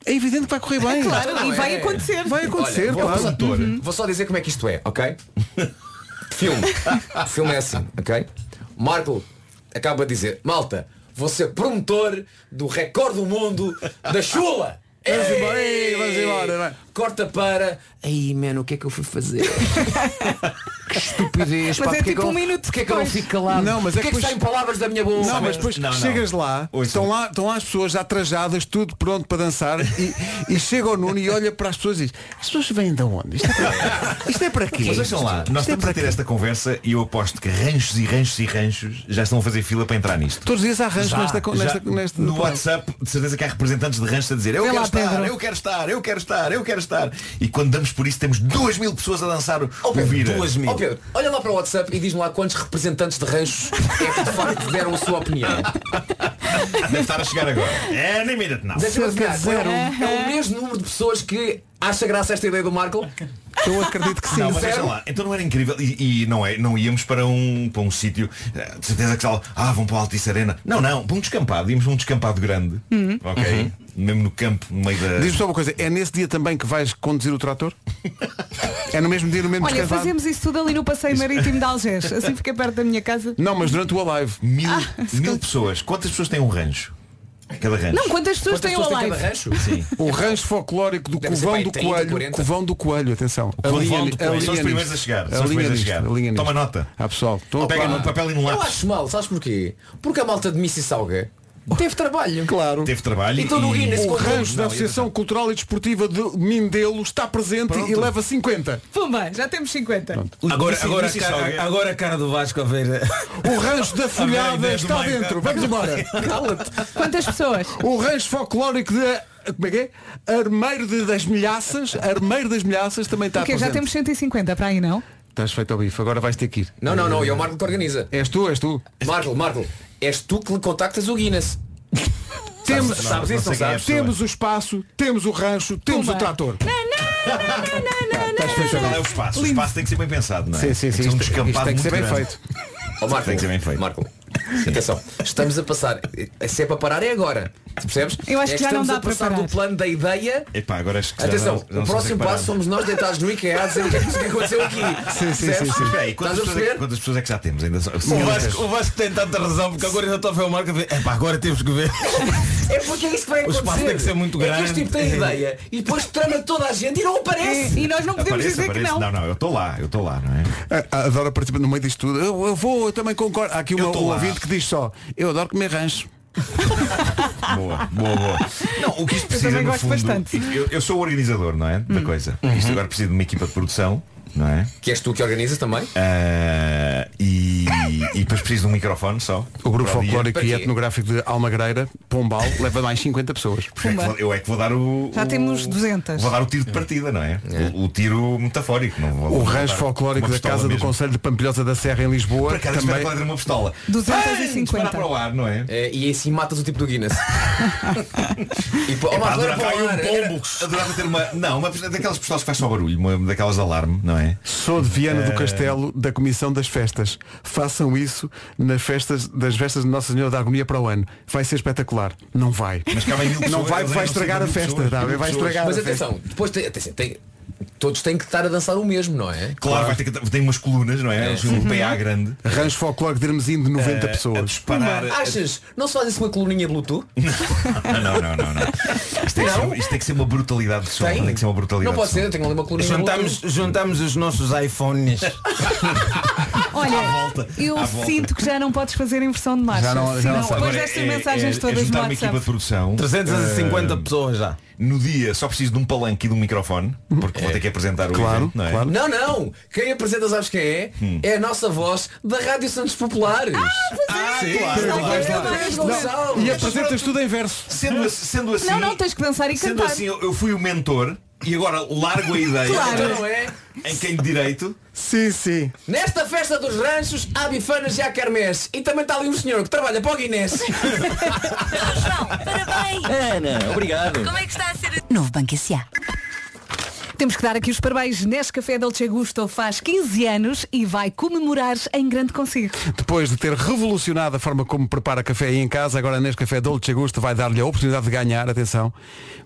é evidente que vai correr bem. Claro, Não, e vai é- acontecer. Vai acontecer, Olha, vou, claro. vou- vou só dizer como é que isto é, ok? Filme. Filme é assim, ok? Marco acaba de dizer, malta, vou ser promotor do recorde do mundo da chula. Vamos embora, vamos embora, vai. Corta para. Aí, mano, o que é que eu fui fazer? (laughs) que estupidez, Mas pá, é tipo que eu- um minuto Porque é que eu não fico calado? Não, mas é Porque é que que saem palavras da minha boca? Não, mas depois Não, não. chegas lá, estão lá, estão lá as pessoas já trajadas, tudo pronto para dançar e, e chega o Nuno e olha para as pessoas e diz, as pessoas vêm de onde? Isto é para, isto é para quê? Mas deixam lá, nós Isto é estamos para a ter quê? esta conversa e eu aposto que ranchos e ranchos e ranchos já estão a fazer fila para entrar nisto. Todos os dias há rancho Já, nesta, nesta, nesta no. WhatsApp, de certeza que há representantes de ranchos a dizer eu Vê quero lá, estar, Pedro. eu quero estar, eu quero estar, eu quero estar. E quando damos por isso temos duas mil pessoas a dançar o, Oh, o Pedro, Vira. duas mil. Ó Pedro, olha lá para o WhatsApp e diz-me lá quantos representantes de ranchos é que de facto deram a sua opinião. Deve estar a chegar agora. É, nem adivinhar, de zero. É o mesmo número de pessoas que acha graça esta ideia do Marco? Eu acredito que sim. Não, mas vejam lá, então não era incrível e, e não, é, não íamos para um, para um sítio eh, de certeza que tal, ah, vão para a Altice Arena. Não, não, para um descampado, íamos para um descampado grande, ok? Mesmo no campo, no meio da. Diz-me só uma coisa, é nesse dia também que vais conduzir o trator? é no mesmo dia, no mesmo Olha, descansado? fazemos isso tudo ali no passeio marítimo de (laughs) Algés. Assim fica perto da minha casa. Não, mas durante o Alive. Mil, Ah, mil pessoas. Quantas pessoas têm um rancho? Cada rancho. Não, quantas pessoas Quantas têm o pessoas tem cada live? rancho? Sim. O rancho folclórico do Deve Covão do 30, Coelho. 40. Covão do Coelho, atenção. Covão Alinha- do Coelho. São os primeiros a chegar, são os primeiros a chegar. Toma nota. Ah, pessoal, Pega no papel e no Eu lápis. acho mal, sabes porquê? Porque a malta de Mississauga teve trabalho. Claro. Teve trabalho Então no e... Guinness O rancho da Não, Associação Cultural e Desportiva de Mindelo está presente Pronto. e leva 50. Pumba, já temos 50. Agora, agora, Mississauga. cara, agora a cara do Vasco a ver. O rancho da (laughs) Folhada está dentro. Vamos embora. (laughs) Quantas pessoas? O rancho folclórico de. Como é que é? Armeiro de- das Milhaças. Armeiro das Milhaças também está Porque já presente. temos 150 para aí, não? Estás feito ao bife, agora vais ter que ir. Não, não, não, é o Marco que organiza. És tu, és tu. Marco, Marco, és tu que lhe contactas o Guinness. (laughs) Temos, Sabes, sabes não isso, não é sabes? pessoa. temos o espaço, temos o rancho, temos Pumba. o trator. Qual é o espaço? O espaço tem que ser bem pensado, não é? Sim, sim, Tem que sim. ser um Isto, isto descampado tem que ser muito bem grande. feito. Ó Marco, Tem que ser bem feito. Marco, atenção, estamos a passar. Se é para parar é agora. Tu percebes? Eu acho é que já não estamos dá a para passar do plano da ideia. Epá, agora acho que Atenção, não- já não o próximo passo somos nós deitados no IKEA a dizer o que é que aconteceu aqui. Sim, sim, sim, sim. Espera aí, quantas Estás a pessoas, é, quantas pessoas é que já temos? Ainda só- O Vasco, o Vasco tem tanta razão, porque agora ainda estou a ver o Marco a ver. Epá, agora temos que ver. É porque é isso que vai O acontecer. espaço tem que ser muito É que grande. este tipo tem ideia e depois trama toda a gente e não aparece. E, e nós não podemos Aparece, dizer aparece. que não. Não, não, eu estou lá, eu estou lá, não é? Adoro participar no meio disto tudo. Eu, eu vou, eu também concordo. Há aqui uma, um. Ouvinte que diz só, eu adoro comer rancho. (laughs) Boa, boa, boa. Não, o que isto precisa também gosto fundo, bastante. Eu, eu sou o organizador, não é? Da coisa. Isto agora precisa de uma equipa de produção, não é? Que és tu que organizas também? Ah, e, e depois preciso de um microfone só. O grupo folclórico e etnográfico de Almagreira, Pombal, leva mais 50 pessoas. É vou- eu é que vou dar o. Já o- temos 200. Vou dar o tiro de partida, não é? O, o tiro metafórico. Não vou, O vou rancho folclórico da Casa do mesmo. Conselho de Pampilhosa da Serra em Lisboa Para cá, também... ter uma pistola. 250. Disparar para o ar, não é? É, e assim matas o tipo do Guinness. (laughs) e pô, Marco, era adorava um era- pombo. Adorava ter uma. Não, uma daquelas pistolas que faz só barulho, uma daquelas de alarme, não é? Sou de Viana do Castelo, da Comissão das Festas. Façam isso nas festas das festas de Nossa Senhora da Agonia para o ano. Vai ser espetacular. Não vai. Mas cabem mil Não pessoas, vai, eles vai não sei estragar a mil festa. pessoas, tá? mil Vai estragar Mas a festa. atenção, depois tem, atenção, tem- todos têm que estar a dançar o mesmo, não é? Claro, vai ter que tem umas colunas, não é? Um PA grande. Rancho folclórico de Hermesim de 90 eh, A pessoas. disparar. Achas? Não se faz isso uma coluninha Bluetooth? Não, (laughs) não, não, não. não. Isto, tem que Não? ser, isto tem que ser uma brutalidade de som. Tem? Tem que ser uma brutalidade Não pode ser, eu tenho ali uma coluninha Juntamos, Bluetooth. juntamos os nossos iPhones. (laughs) Olha, volta, eu sinto que já não podes fazer inversão de marcha. Já não- já não depois destas é- mensagens é- todas é no uma equipa de produção 350 eh, pessoas já. No dia só preciso de um palanque e de um microfone Porque vou ter que apresentar o Claro, evento, não é? claro. Não, não. Quem apresenta, sabes quem é? É a nossa voz da Rádio Santos Populares. Ah, Sim, claro, claro. E apresentas tudo em verso. Sendo, assim- sendo assim Não, não, tens que dançar e Sendo cantar. assim, eu, eu fui o mentor E agora largo a ideia Claro. Não (laughs) é? Em quem de direito Sim, sim. Nesta festa dos ranchos há bifanas e há quermesse. E também está ali um senhor que trabalha para o Guinness. (laughs) Parabéns! Ana, obrigado. Como é que está a ser? Novo Banco S.A. Temos que dar aqui os parabéns. Nescafé Dolce Gusto faz 15 anos e vai comemorar em grande consigo. Depois de ter revolucionado a forma como prepara café aí em casa, agora neste café Dolce Gusto vai dar-lhe a oportunidade de ganhar, atenção,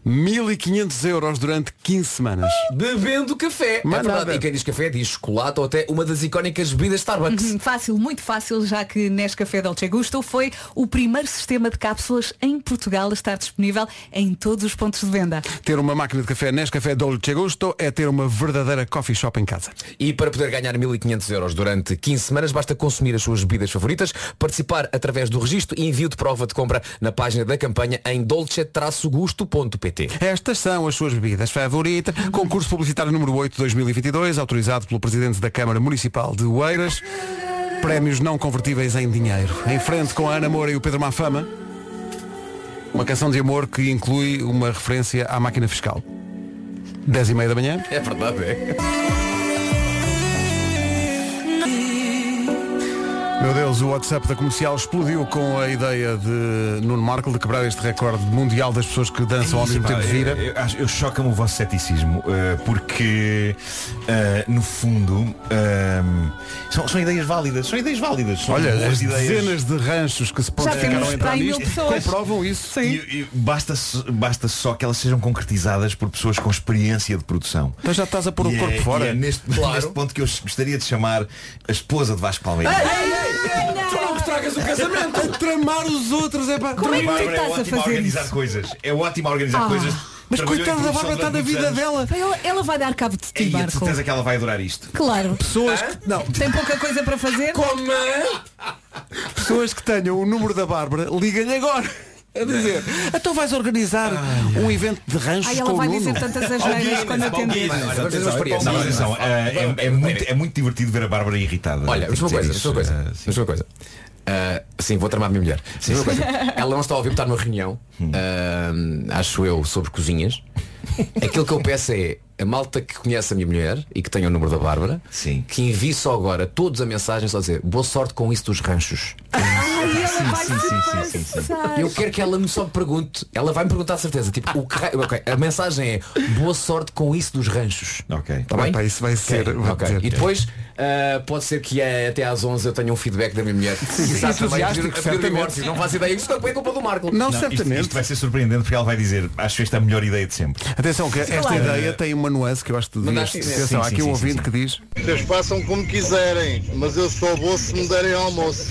1500 euros durante 15 semanas. Bebendo café. Mais é verdade. nada. E quem diz café diz chocolate ou até uma das icónicas bebidas Starbucks. Uhum, Fácil, muito fácil, já que Nescafé Dolce Gusto foi o primeiro sistema de cápsulas em Portugal a estar disponível em todos os pontos de venda. Ter uma máquina de café Nescafé Dolce Gusto é ter uma verdadeira coffee shop em casa. E para poder ganhar 1500 euros durante 15 semanas basta consumir as suas bebidas favoritas, participar através do registro e envio de prova de compra na página da campanha em dolce-gusto.pt. Estas são as suas bebidas favoritas. Concurso publicitário número 8 de 2022, autorizado pelo Presidente da Câmara Municipal de Oeiras. Prémios não convertíveis em dinheiro. Em frente com a Ana Moura e o Pedro Mafama. Uma canção de amor que inclui uma referência à máquina fiscal. 10 e meia da manhã. É verdade, é. Meu Deus, o WhatsApp da comercial explodiu com a ideia de Nuno Marco de quebrar este recorde mundial das pessoas que dançam ao Isso, mesmo pá, tempo de vira. Eu, eu, eu choca-me o vosso ceticismo eh, porque eh, no fundo eh, são, são ideias válidas, são ideias válidas. São Olha, as ideias. dezenas de ranchos que se pontificaram a entrar nisto pessoas. comprovam isso. E, e basta, basta só que elas sejam concretizadas por pessoas com experiência de produção. Então já estás a pôr o corpo é, fora. é neste, neste ponto que eu gostaria de chamar a esposa de Vasco Palmeiras. Tu não estragas o casamento. A (laughs) tramar os outros é para. Como é que tu é estás a a fazer organizar isso? coisas. É ótimo a organizar Ah. coisas. Mas Trabalhou coitada da Bárbara está na vida anos. dela. Ela, ela vai dar cabo de ti, E a Marco. certeza que ela vai adorar isto. Claro. Pessoas que, não, Tem pouca coisa para fazer? Como? pessoas que tenham o número da Bárbara, liguem-lhe agora. A dizer, então vais organizar um evento de ranchos Ai, com ela o vai Nuno. dizer tantas asneiras quando atender. Não, mas atenção, é, é- é muito, é muito divertido ver a Bárbara irritada. Olha, uma dizer coisa, uma isso. coisa. Ah, uma coisa. Ah, sim, vou tramar a minha mulher. Uma coisa. Ela não está a ouvir, está numa reunião, ah, acho eu, sobre cozinhas. Aquilo que eu peço é a malta que conhece a minha mulher e que tem o número da Bárbara, Sim. que envie só agora todos a mensagem só a dizer boa sorte com isso dos ranchos. Ela vai sim, sim, sim, sim. Eu quero que ela me só pergunte, ela vai me perguntar de certeza, tipo, o que ra- ok, a mensagem é boa sorte com isso dos ranchos. Ok. Tá bem? Epá, isso vai ser. Ok, vou ok. dizer. E depois ah, pode ser que eh, até às 11 eu tenha um feedback da minha mulher. (laughs) sim, entusiástico, certamente. Não faço ideia. Isto é culpa do Marco. Não, Não, isto, certamente. isto vai ser surpreendente porque ela vai dizer acho esta a melhor ideia de sempre. Atenção, que esta Claro. ideia tem uma nuance que eu acho que devias. Mandaste- Atenção, há sim, aqui sim, um sim, ouvinte sim. que diz. Vocês façam como quiserem, mas eu só vou se me derem almoço.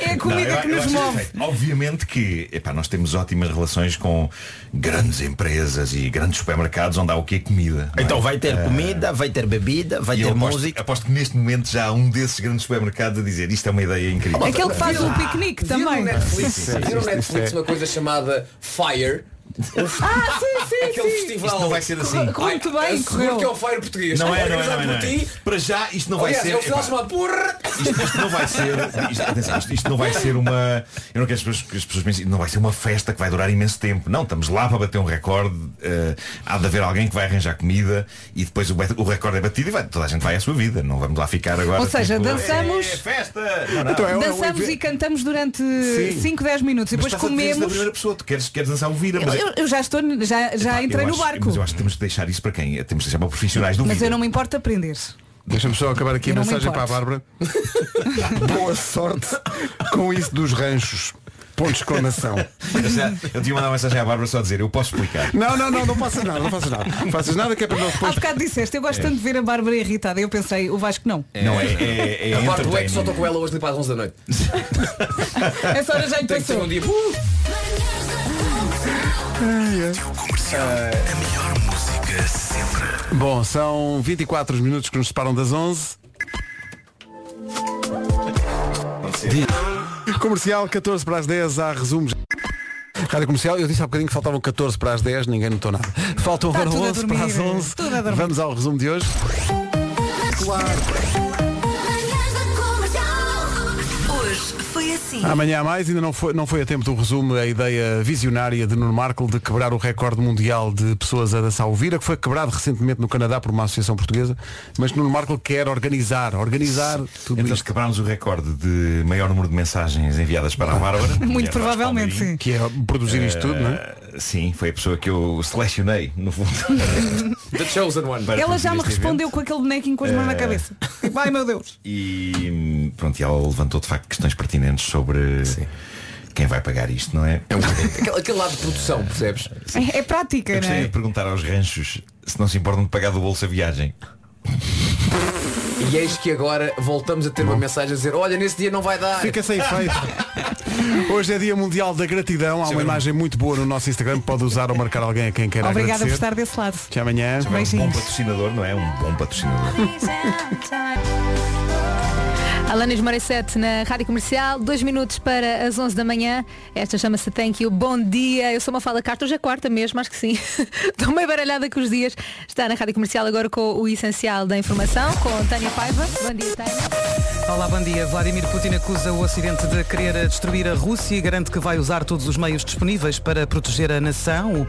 É a Não, comida eu- que nos move. perfeito. Obviamente que epá, nós temos ótimas relações com grandes empresas e grandes supermercados onde há o que comida. não é? Então vai ter Ah, comida, vai ter bebida, vai e ter aposto, música. aposto que neste momento já há um desses grandes supermercados a dizer isto é uma ideia incrível. Aquele que faz o piquenique Viram também. Netflix, viram no Netflix sim. uma coisa chamada Fire. Ah, sim, (laughs) sim, Aquele sim. festival. Isto não vai ser assim. Correu muito bem, correu. que é o Fire português. Não é, não é, não é, não por é. ti. Para já isto não vai Aliás, ser. é o final chamado Porra. isto, isto não vai ser. Isto, atenção, isto, isto não vai ser uma. Eu não quero que as pessoas, que as pessoas pensem, não vai ser uma festa que vai durar imenso tempo. Não, estamos lá para bater um recorde. eh, há de haver alguém que vai arranjar comida e depois o, o recorde é batido e vai, toda a gente vai à sua vida. Não vamos lá ficar agora. Ou seja, tipo, dançamos- "É, festa! Não, não. Então é um Dançamos evento- e cantamos durante Sim. 5, 10 minutos e Mas depois estás a dizer isso da comemos. primeira pessoa, tu queres, queres dançar o vira, Eu, mas eu- eu já estou, já, já Epá, entrei no acho- barco. Mas eu acho que temos que deixar isso para quem? Temos que deixar para profissionais do Mas vídeo. eu não me importo aprender. Deixa-me só acabar aqui Eu a mensagem para a. Bárbara. Boa sorte com isso dos ranchos. Ponto de exclamação. Eu, já- eu tinha mandado uma mensagem à Bárbara só a dizer, eu posso explicar. Não, não, não, não faças nada, não faças nada. Não faças nada que é para não Há depois. bocado disseste, eu gosto tanto de ver a Bárbara irritada. Eu pensei, o Vasco não. Não, é, é, é A parte do é que só estou com ela hoje para as 11 da noite. (laughs) Essa hora já lhe Tem que ser passou. um dia. Uh! A melhor música sempre. Bom, são 24 minutos que nos separam das 11. Comercial 14 para as 10, há resumos. Rádio Comercial, eu disse há bocadinho que faltavam 14 para as 10, ninguém notou nada. Faltam agora 11 para as 11. Vamos ao resumo de hoje. Claro. Foi assim. Amanhã há mais, ainda não foi, não foi a tempo do resumo a ideia visionária de Nuno Marco de quebrar o recorde mundial de pessoas a dançar o vira, que foi quebrado recentemente no Canadá por uma associação portuguesa, mas Nuno Marco quer organizar, organizar tudo Então isto. quebrámos o recorde de maior número de mensagens enviadas para a Bárbara. (laughs) Muito provavelmente, sim. Que é produzir isto tudo, não é? Eh, Sim, foi a pessoa que eu selecionei, no fundo. (laughs) The chosen one. Ela já me respondeu evento. com aquele bonequinho com as mãos na Eh, cabeça. (laughs) Ai meu Deus. E pronto, e ela levantou de facto questões pertinentes sobre quem vai pagar isto, não é? É um (laughs) aquele, aquele lado de produção, percebes? É, é prática, não é? de perguntar aos ranchos se não se importam de pagar do bolso a viagem. E eis que agora voltamos a ter uma mensagem a dizer, olha, nesse dia não vai dar. Fica sem efeito. (laughs) Hoje é Dia Mundial da Gratidão. Há uma imagem muito boa no nosso Instagram. Pode usar ou marcar alguém a quem quer Obrigada por agradecer. estar desse lado. Até amanhã. Um bom patrocinador, não é? Um bom patrocinador. Alanis Morissette na Rádio Comercial, dois minutos para as 11 da manhã. Esta chama-se Thank You. Bom dia, eu sou uma fala carta, hoje é quarta mesmo, acho que sim. (laughs) Estou meio baralhada com os dias. Está na Rádio Comercial agora com o essencial da informação, com Tânia Paiva. Bom dia, Tânia. Olá, bom dia. Vladimir Putin acusa o Ocidente de querer destruir a Rússia e garante que vai usar todos os meios disponíveis para proteger a nação.